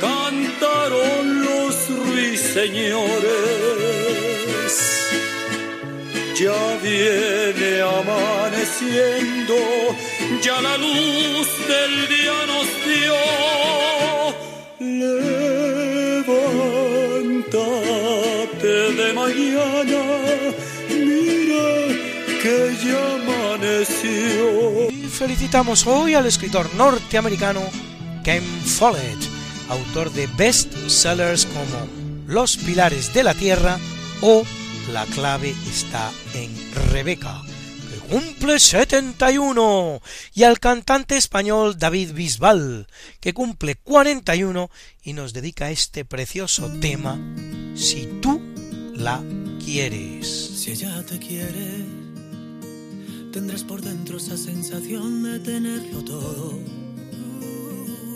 cantaron los ruiseñores. Ya viene amaneciendo, ya la luz del día nos dio. Levántate de mañana, mira que ya amaneció. Y felicitamos hoy al escritor norteamericano Ken Follett autor de bestsellers como Los Pilares de la Tierra o La clave está en Rebeca, que cumple 71, y al cantante español David Bisbal, que cumple 41 y nos dedica este precioso tema, Si tú la quieres. Si ella te quiere, tendrás por dentro esa sensación de tenerlo todo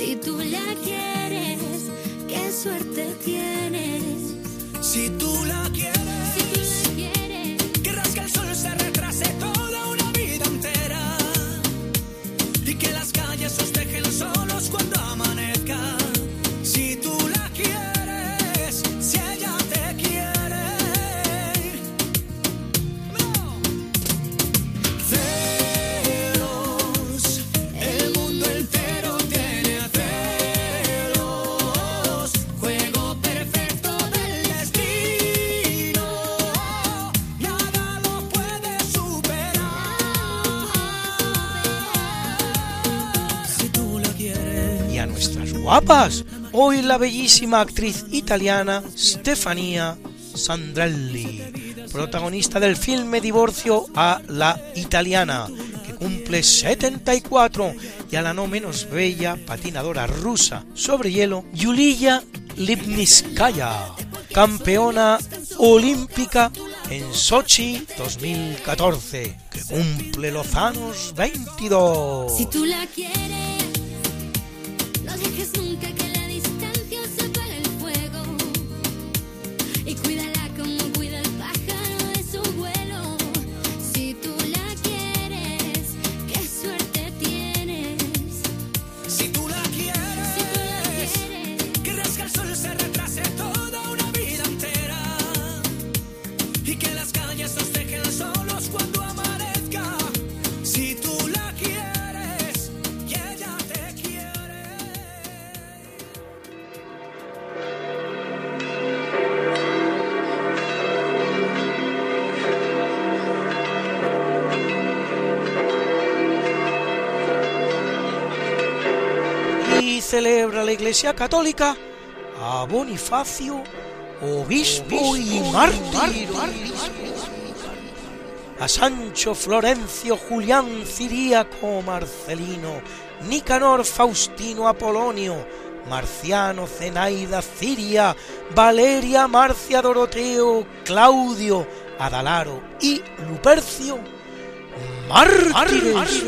Si tú la quieres, qué suerte tienes. Si tú la quieres, Si tú la quieres, querrás que el sol se retrase toda una vida entera. Y que las calles os dejen solos cuando guapas. Hoy la bellísima actriz italiana Stefania Sandrelli, protagonista del filme Divorcio a la italiana, que cumple 74, y a la no menos bella patinadora rusa sobre hielo, Yulia Lipniskaya, campeona olímpica en Sochi 2014, que cumple los años 22. Si tú la quieres, Iglesia Católica a Bonifacio, obispo y mártir, a Sancho Florencio Julián Ciríaco Marcelino, Nicanor Faustino Apolonio, Marciano Zenaida Ciria, Valeria Marcia Doroteo, Claudio, Adalaro y Lupercio, mártires,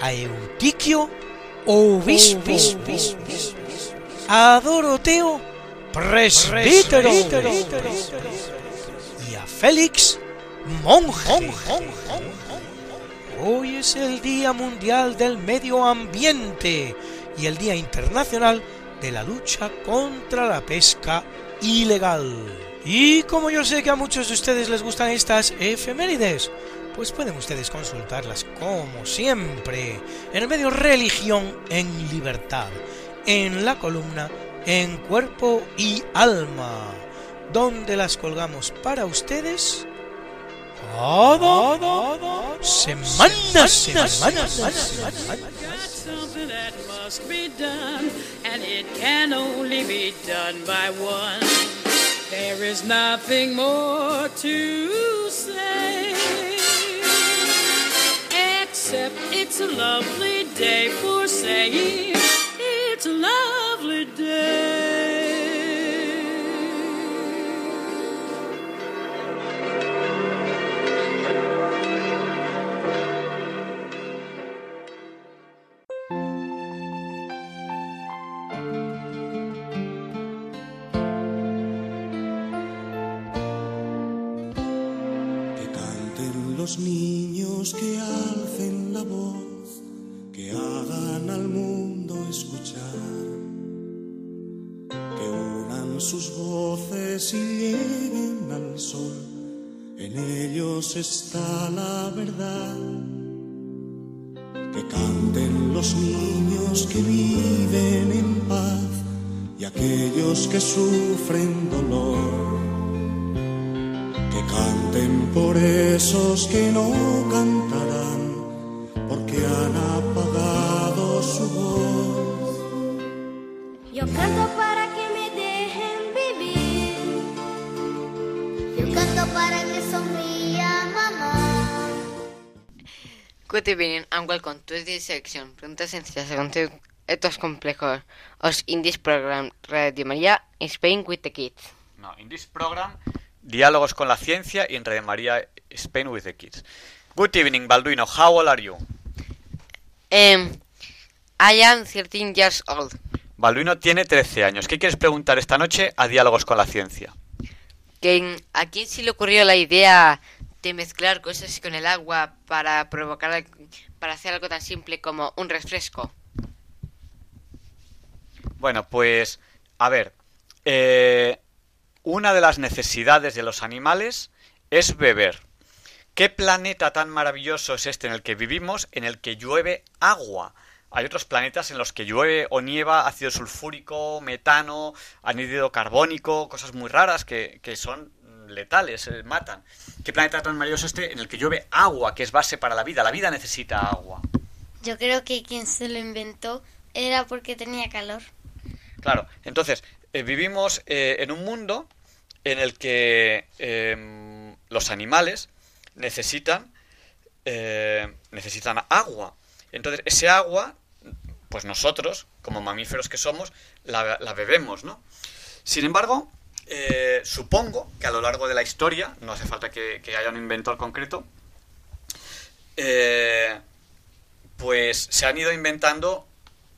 a Eutiquio, obispo, a Doroteo, presbítero, y a Félix, monje. Hoy es el Día Mundial del Medio Ambiente y el Día Internacional de la Lucha contra la Pesca Ilegal. Y como yo sé que a muchos de ustedes les gustan estas efemérides, pues pueden ustedes consultarlas como siempre en el medio Religión en Libertad, en la columna En Cuerpo y Alma, donde las colgamos para ustedes cada semana, semana, Got something that must be done, and it can only be done by one. There is nothing more to say, except it's a lovely day for saying it's a lovely day. Está la verdad. Que canten los niños que viven en paz y aquellos que sufren dolor. Que canten por esos que no cantarán, porque han apagado su voz. Yo canto para que me dejen vivir. Yo canto para Good evening and welcome to this section. Preguntas sencillas según estos complejos. Os in this program Radio María Spain with the kids. No, in this program, diálogos con la ciencia y en Radio María Spain with the Kids. Good evening, Balduino. How old are you? Um, I am 13 years old. Balduino tiene 13 años. ¿Qué quieres preguntar esta noche a Diálogos con la Ciencia? Que, ¿A quién se le ocurrió la idea de mezclar cosas con el agua para provocar para hacer algo tan simple como un refresco? Bueno, pues, a ver, eh, una de las necesidades de los animales es beber. ¿Qué planeta tan maravilloso es este en el que vivimos, en el que llueve agua? Hay otros planetas en los que llueve o nieva ácido sulfúrico, metano, anhídrido carbónico, cosas muy raras que, que son letales, eh, matan. ¿Qué planeta tan maravilloso es este en el que llueve agua, que es base para la vida? La vida necesita agua. Yo creo que quien se lo inventó era porque tenía calor. Claro, entonces eh, vivimos eh, en un mundo en el que em, los animales necesitan necesitan agua. Entonces ese agua, pues nosotros, como mamíferos que somos, la, la bebemos, ¿no? Sin embargo, eh, supongo que a lo largo de la historia, no hace falta que, haya un inventor concreto, eh, pues se han ido inventando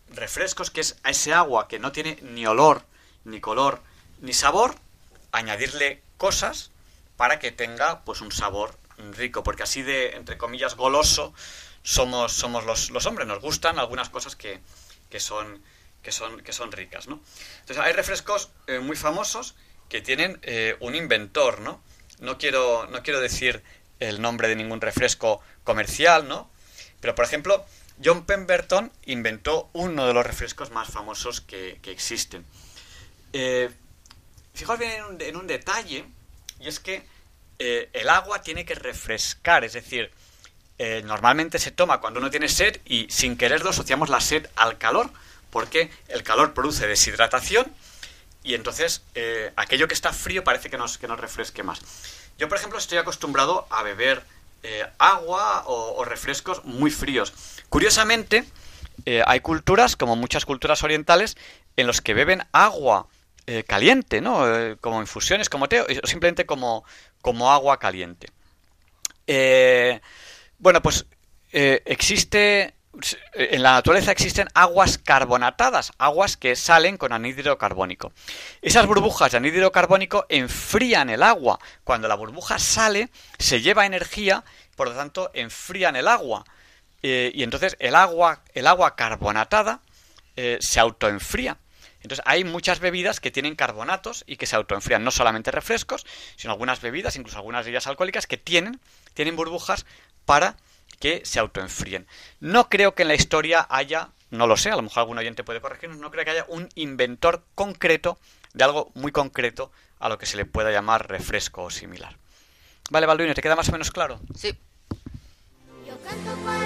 refrescos que es a ese agua que no tiene ni olor, ni color, ni sabor, añadirle cosas para que tenga pues un sabor rico, porque así de, entre comillas, goloso somos, somos los, los hombres, nos gustan algunas cosas que, que son que son, que son ricas, ¿no? Entonces hay refrescos eh, muy famosos que tienen eh, un inventor, ¿no? No quiero, no quiero decir el nombre de ningún refresco comercial, ¿no? Pero, por ejemplo, John Pemberton inventó uno de los refrescos más famosos que, existen. Eh, fijaos bien en un, en un, detalle, y es que eh, el agua tiene que refrescar, es decir, eh, normalmente se toma cuando uno tiene sed y sin quererlo asociamos la sed al calor, porque el calor produce deshidratación y entonces eh, aquello que está frío parece que nos, que nos refresque más. Yo, por ejemplo, estoy acostumbrado a beber eh, agua o, refrescos muy fríos. Curiosamente, eh, hay culturas, como muchas culturas orientales, en los que beben agua caliente, ¿no? como infusiones, como té, o simplemente como, como agua caliente. bueno, pues existe en la naturaleza existen aguas carbonatadas, aguas que salen con anhídrido carbónico. Esas burbujas de anhídrido carbónico enfrían el agua. Cuando la burbuja sale, se lleva energía, por lo tanto, enfrían el agua. Eh, y entonces el agua, el agua carbonatada eh, se autoenfría. Entonces hay muchas bebidas que tienen carbonatos y que se autoenfrían, no solamente refrescos, sino algunas bebidas, incluso algunas bebidas alcohólicas, que tienen, tienen burbujas para que se autoenfríen. No creo que en la historia haya, no lo sé, a lo mejor algún oyente puede corregirnos, no creo que haya un inventor concreto de algo muy concreto a lo que se le pueda llamar refresco o similar. Vale, Balduino, ¿te queda más o menos claro? Sí. Yo canto para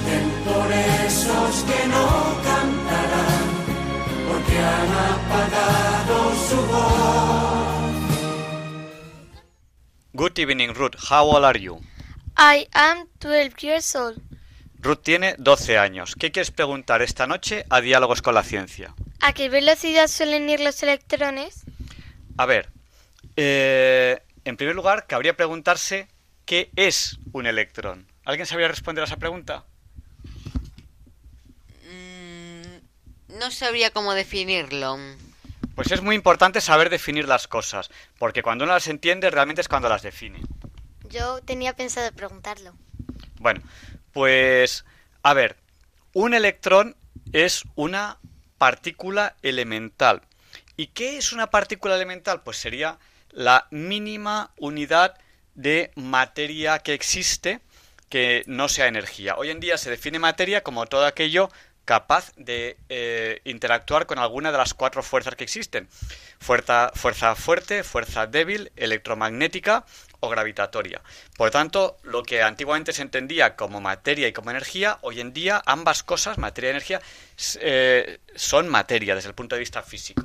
por esos que no cantarán, porque han apagado su voz. Good evening, Ruth. How old are you? I am 12 years old. Ruth tiene 12 años. ¿Qué quieres preguntar esta noche a Diálogos con la Ciencia? ¿A qué velocidad suelen ir los electrones? A ver, eh, en primer lugar, cabría preguntarse qué es un electrón. ¿Alguien sabría responder a esa pregunta? No sabría cómo definirlo. Pues es muy importante saber definir las cosas, porque cuando uno las entiende realmente es cuando las define. Yo tenía pensado preguntarlo. Bueno, pues a ver, un electrón es una partícula elemental. ¿Y qué es una partícula elemental? Pues sería la mínima unidad de materia que existe que no sea energía. Hoy en día se define materia como todo aquello capaz de eh, interactuar con alguna de las cuatro fuerzas que existen. Fuerza, fuerte, fuerza débil, electromagnética o gravitatoria. Por tanto, lo que antiguamente se entendía como materia y como energía, hoy en día ambas cosas, materia y energía, eh, son materia desde el punto de vista físico.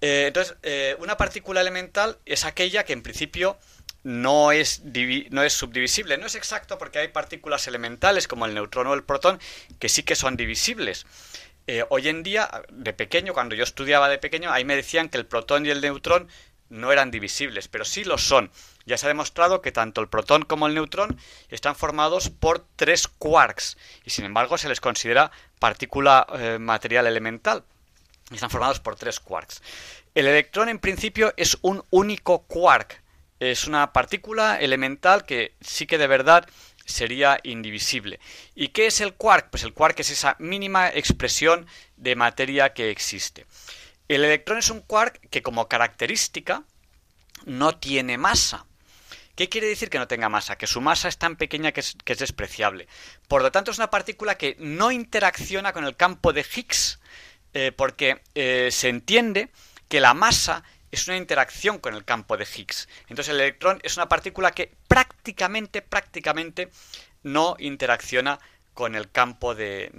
Eh, entonces, una partícula elemental es aquella que en principio no es, no es subdivisible. No es exacto porque hay partículas elementales como el neutrón o el protón que sí que son divisibles. Eh, hoy en día, de pequeño, cuando yo estudiaba de pequeño, ahí me decían que el protón y el neutrón no eran divisibles, pero sí lo son. Ya se ha demostrado que tanto el protón como el neutrón están formados por tres quarks y sin embargo se les considera partícula eh, material elemental. Están formados por tres quarks. El electrón en principio es un único quark. Es una partícula elemental que sí que de verdad sería indivisible. ¿Y qué es el quark? Pues el quark es esa mínima expresión de materia que existe. El electrón es un quark que como característica no tiene masa. ¿Qué quiere decir que no tenga masa? Que su masa es tan pequeña que es, despreciable. Por lo tanto, es una partícula que no interacciona con el campo de Higgs, eh, porque eh, se entiende que la masa es una interacción con el campo de Higgs. Entonces el electrón es una partícula que prácticamente, prácticamente no interacciona con el campo de,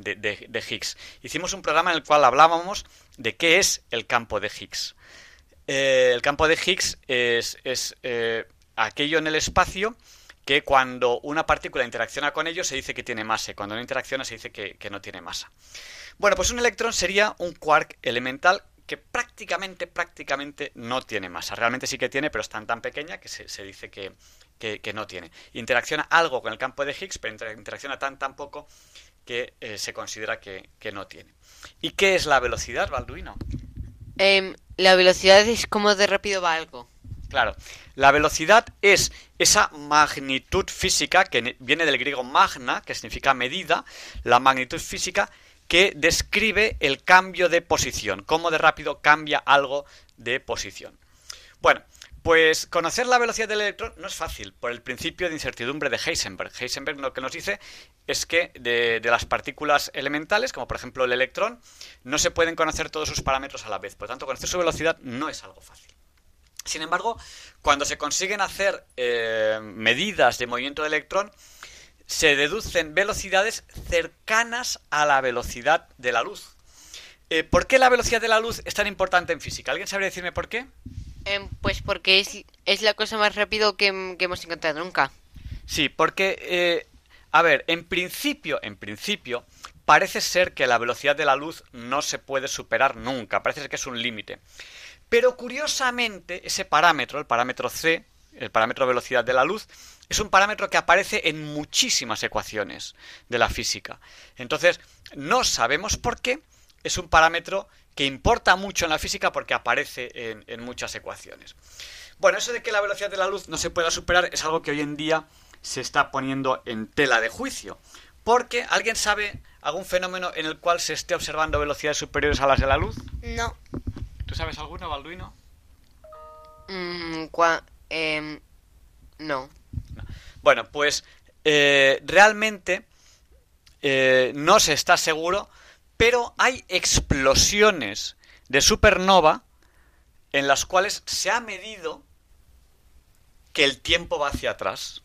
Higgs. Hicimos un programa en el cual hablábamos de qué es el campo de Higgs. Eh, el campo de Higgs es, eh, aquello en el espacio que cuando una partícula interacciona con ello se dice que tiene masa y cuando no interacciona se dice que, que no tiene masa. Bueno, pues un electrón sería un quark elemental que prácticamente, prácticamente no tiene masa. Realmente sí que tiene, pero es tan tan pequeña que se, dice que, no tiene. Interacciona algo con el campo de Higgs, pero interacciona tan tan poco que eh, se considera que, no tiene. ¿Y qué es la velocidad, Balduino? Em, la velocidad es como de rápido va algo. Claro, la velocidad es esa magnitud física que viene del griego magna, que significa medida, la magnitud física que describe el cambio de posición, cómo de rápido cambia algo de posición. Bueno, pues conocer la velocidad del electrón no es fácil, por el principio de incertidumbre de Heisenberg. Heisenberg lo que nos dice es que de, las partículas elementales, como por ejemplo el electrón, no se pueden conocer todos sus parámetros a la vez. Por tanto, conocer su velocidad no es algo fácil. Sin embargo, cuando se consiguen hacer eh, medidas de movimiento del electrón, se deducen velocidades cercanas a la velocidad de la luz. Eh, ¿Por qué la velocidad de la luz es tan importante en física? ¿Alguien sabría decirme por qué? Em, pues porque es, la cosa más rápido que, hemos encontrado nunca. Sí, porque, eh, a ver, en principio, en principio, parece ser que la velocidad de la luz no se puede superar nunca, parece ser que es un límite. Pero curiosamente, ese parámetro, el parámetro c, el parámetro velocidad de la luz, es un parámetro que aparece en muchísimas ecuaciones de la física. Entonces, no sabemos por qué, es un parámetro que importa mucho en la física porque aparece en, muchas ecuaciones. Bueno, eso de que la velocidad de la luz no se pueda superar es algo que hoy en día se está poniendo en tela de juicio. Porque, ¿alguien sabe algún fenómeno en el cual se esté observando velocidades superiores a las de la luz? No. ¿Tú sabes alguno, Balduino? Mm, em, no. Bueno, pues eh, realmente eh, no se está seguro, pero hay explosiones de supernova en las cuales se ha medido que el tiempo va hacia atrás.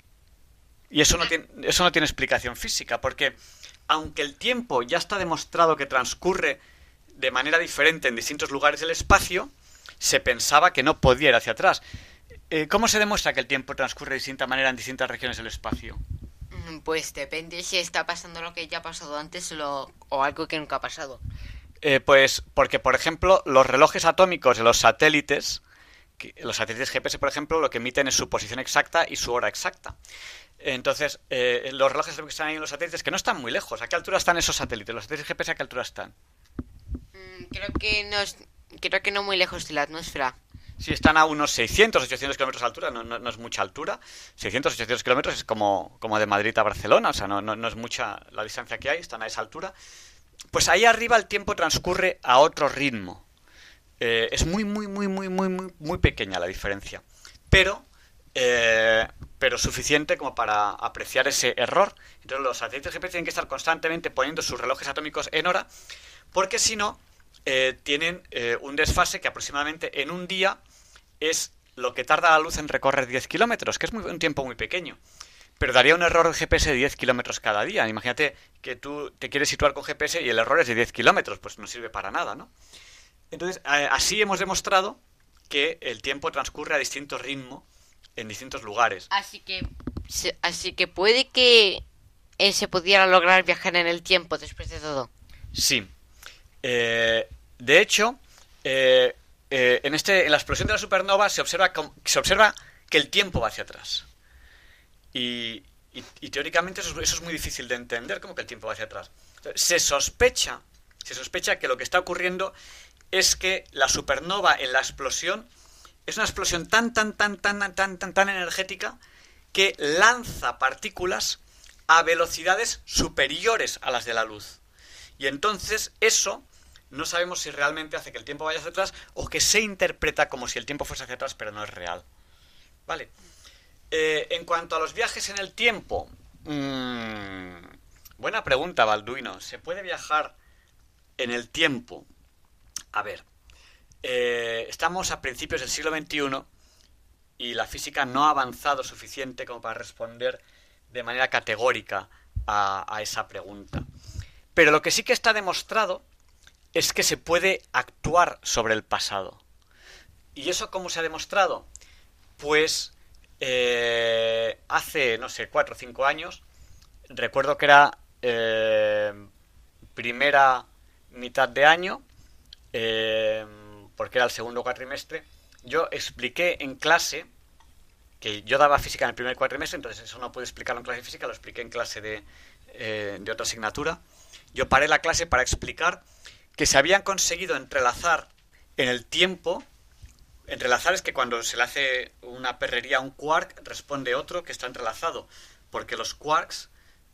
Y eso no tiene, eso no tiene explicación física, porque aunque el tiempo ya está demostrado que transcurre de manera diferente en distintos lugares del espacio, se pensaba que no podía ir hacia atrás. Eh, ¿Cómo se demuestra que el tiempo transcurre de distinta manera en distintas regiones del espacio? Mm, pues depende si está pasando lo que ya ha pasado antes o algo que nunca ha pasado. Eh, pues porque, por ejemplo, los relojes atómicos de los satélites, los satélites GPS, por ejemplo, lo que emiten es su posición exacta y su hora exacta. Entonces, eh, los relojes que están ahí en los satélites, que no están muy lejos, ¿a qué altura están esos satélites? ¿Los satélites GPS a qué altura están? Mm, creo que no, creo que no muy lejos de la atmósfera. Si están a unos 600, 800 kilómetros de altura, no, es mucha altura. 600, 800 kilómetros es como, como de Madrid a Barcelona, o sea, no, no, es mucha la distancia que hay, están a esa altura. Pues ahí arriba el tiempo transcurre a otro ritmo. Eh, es muy, muy, muy, muy, muy, muy, muy pequeña la diferencia. Pero, eh, pero suficiente como para apreciar ese error. Entonces los satélites GPS tienen que estar constantemente poniendo sus relojes atómicos en hora, porque si no, eh, tienen eh, un desfase que aproximadamente en un día es lo que tarda la luz en recorrer 10 kilómetros, que es un tiempo muy pequeño. Pero daría un error en GPS de 10 kilómetros cada día. Imagínate que tú te quieres situar con GPS y el error es de 10 kilómetros, pues no sirve para nada, ¿no? Entonces, así hemos demostrado que el tiempo transcurre a distinto ritmo en distintos lugares. Así que, así que puede que se pudiera lograr viajar en el tiempo después de todo. Sí. Eh, de hecho, eh, eh, en, este, en la explosión de la supernova se observa, se observa que el tiempo va hacia atrás. Y, teóricamente eso es, muy difícil de entender, como que el tiempo va hacia atrás. Se sospecha, se sospecha que lo que está ocurriendo es que la supernova en la explosión es una explosión tan, tan, tan, tan, tan, tan, tan energética que lanza partículas a velocidades superiores a las de la luz. Y entonces eso no sabemos si realmente hace que el tiempo vaya hacia atrás o que se interpreta como si el tiempo fuese hacia atrás, pero no es real. Vale. Eh, en cuanto a los viajes en el tiempo, mm, buena pregunta, Balduino. ¿Se puede viajar en el tiempo? A ver, eh, estamos a principios del siglo XXI y la física no ha avanzado suficiente como para responder de manera categórica a, a esa pregunta. Pero lo que sí que está demostrado es que se puede actuar sobre el pasado. ¿Y eso cómo se ha demostrado? Pues eh, hace, no sé, cuatro o cinco años, recuerdo que era eh, primera mitad de año, eh, porque era el segundo cuatrimestre, yo expliqué en clase, que yo daba física en el primer cuatrimestre, entonces eso no pude explicarlo en clase de física, lo expliqué en clase de, de otra asignatura. Yo paré la clase para explicar que se habían conseguido entrelazar en el tiempo. Entrelazar es que cuando se le hace una perrería a un quark, responde otro que está entrelazado. Porque los quarks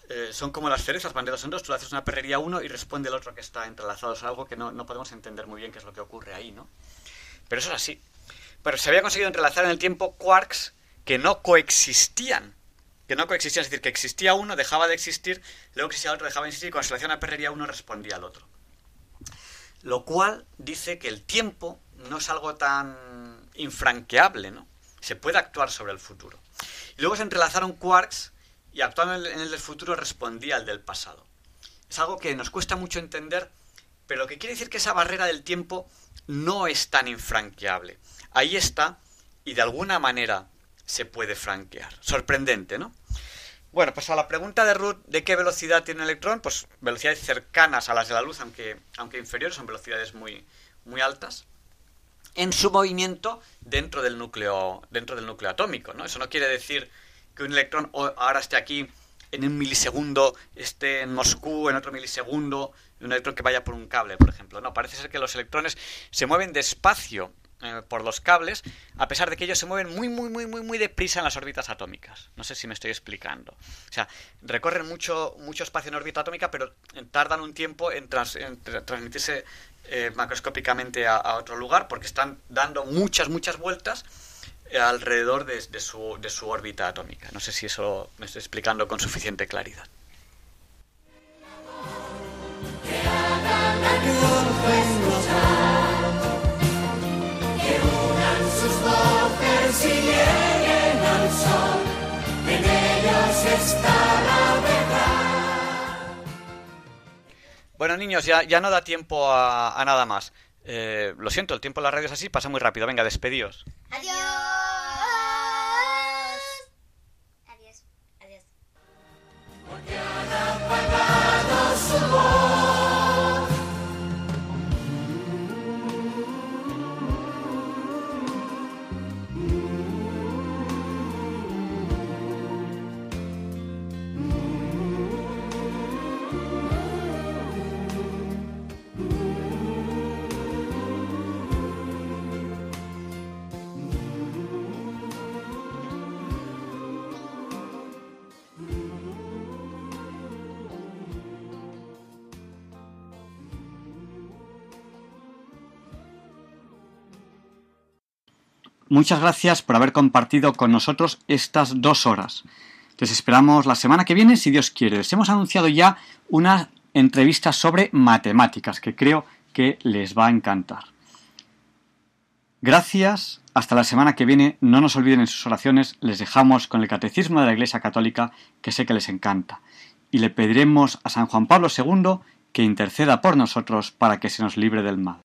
eh, son como las cerezas, van de dos en dos. Tú le haces una perrería a uno y responde el otro que está entrelazado. Es algo que no, no podemos entender muy bien qué es lo que ocurre ahí, ¿no? Pero eso es así. Pero se había conseguido entrelazar en el tiempo quarks que no coexistían. Que no coexistían, es decir, que existía uno, dejaba de existir, luego existía otro, dejaba de existir, y cuando se le hacía una perrería uno respondía al otro. Lo cual dice que el tiempo no es algo tan infranqueable, ¿no? Se puede actuar sobre el futuro. Y luego se entrelazaron quarks y actuando en el- del futuro respondía al del pasado. Es algo que nos cuesta mucho entender, pero lo que quiere decir que esa barrera del tiempo no es tan infranqueable. Ahí está y de alguna manera se puede franquear. Sorprendente, ¿no? Bueno, pues a la pregunta de Ruth de qué velocidad tiene un electrón, pues velocidades cercanas a las de la luz, aunque, aunque inferiores, son velocidades muy, muy altas, en su movimiento dentro del núcleo, dentro del núcleo atómico, ¿no? Eso no quiere decir que un electrón ahora esté aquí en un milisegundo, esté en Moscú en otro milisegundo, un electrón que vaya por un cable, por ejemplo. No, parece ser que los electrones se mueven despacio eh, por los cables, a pesar de que ellos se mueven muy, muy, muy, muy, muy deprisa en las órbitas atómicas. No sé si me estoy explicando. O sea, recorren mucho, mucho espacio en órbita atómica, pero tardan un tiempo en, trans- en tra- transmitirse eh, macroscópicamente a, otro lugar, porque están dando muchas, muchas vueltas eh, alrededor de, su, de su órbita atómica. No sé si eso me estoy explicando con suficiente claridad. Que y lleguen al sol, en ellos está la verdad. Bueno, niños, ya, ya no da tiempo a, a nada más. Eh, lo siento, el tiempo en la radio es así, pasa muy rápido. Venga, despedíos. Adiós. Muchas gracias por haber compartido con nosotros estas dos horas. Les esperamos la semana que viene, si Dios quiere. Les hemos anunciado ya una entrevista sobre matemáticas que creo que les va a encantar. Gracias, hasta la semana que viene. No nos olviden en sus oraciones, les dejamos con el Catecismo de la Iglesia Católica, que sé que les encanta. Y le pediremos a San Juan Pablo II que interceda por nosotros para que se nos libre del mal.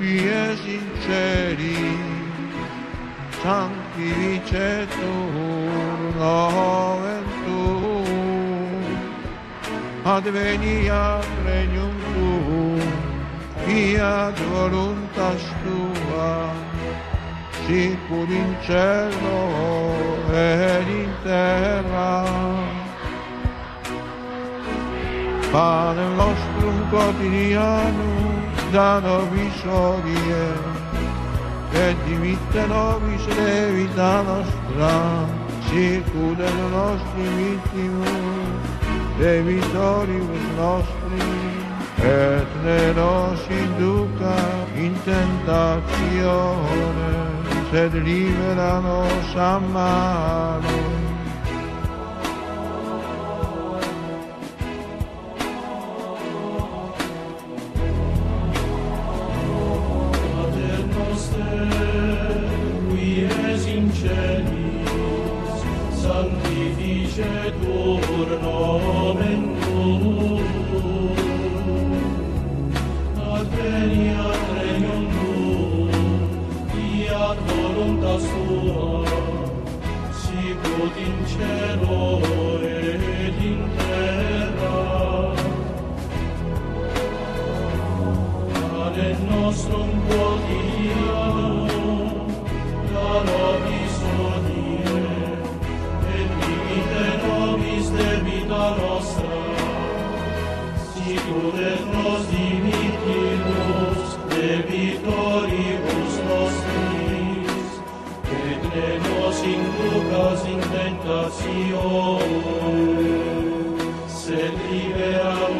pie sinceri santi vicetur noventum adveniat regnum tuum fiat voluntas tua sicur in cielo ed in terra. Pane nostrum quotidianum da nobis hodie, et dimitte nobis debita nostra, sicur et nostri vittimus, debitoribus nostri, et ne nos induca in tentatione, sed libera nos a malo. celis, sanctificetur nomen tuum. Adveniat regnum tuum, fiat voluntas tua, sicut in cielo et in terra. Ad nostrum quotidianum, da nobis nobis debita nostra, sicur et nos dimittimus debitoribus nostris, et ne nos inducas in tentatione, sed libera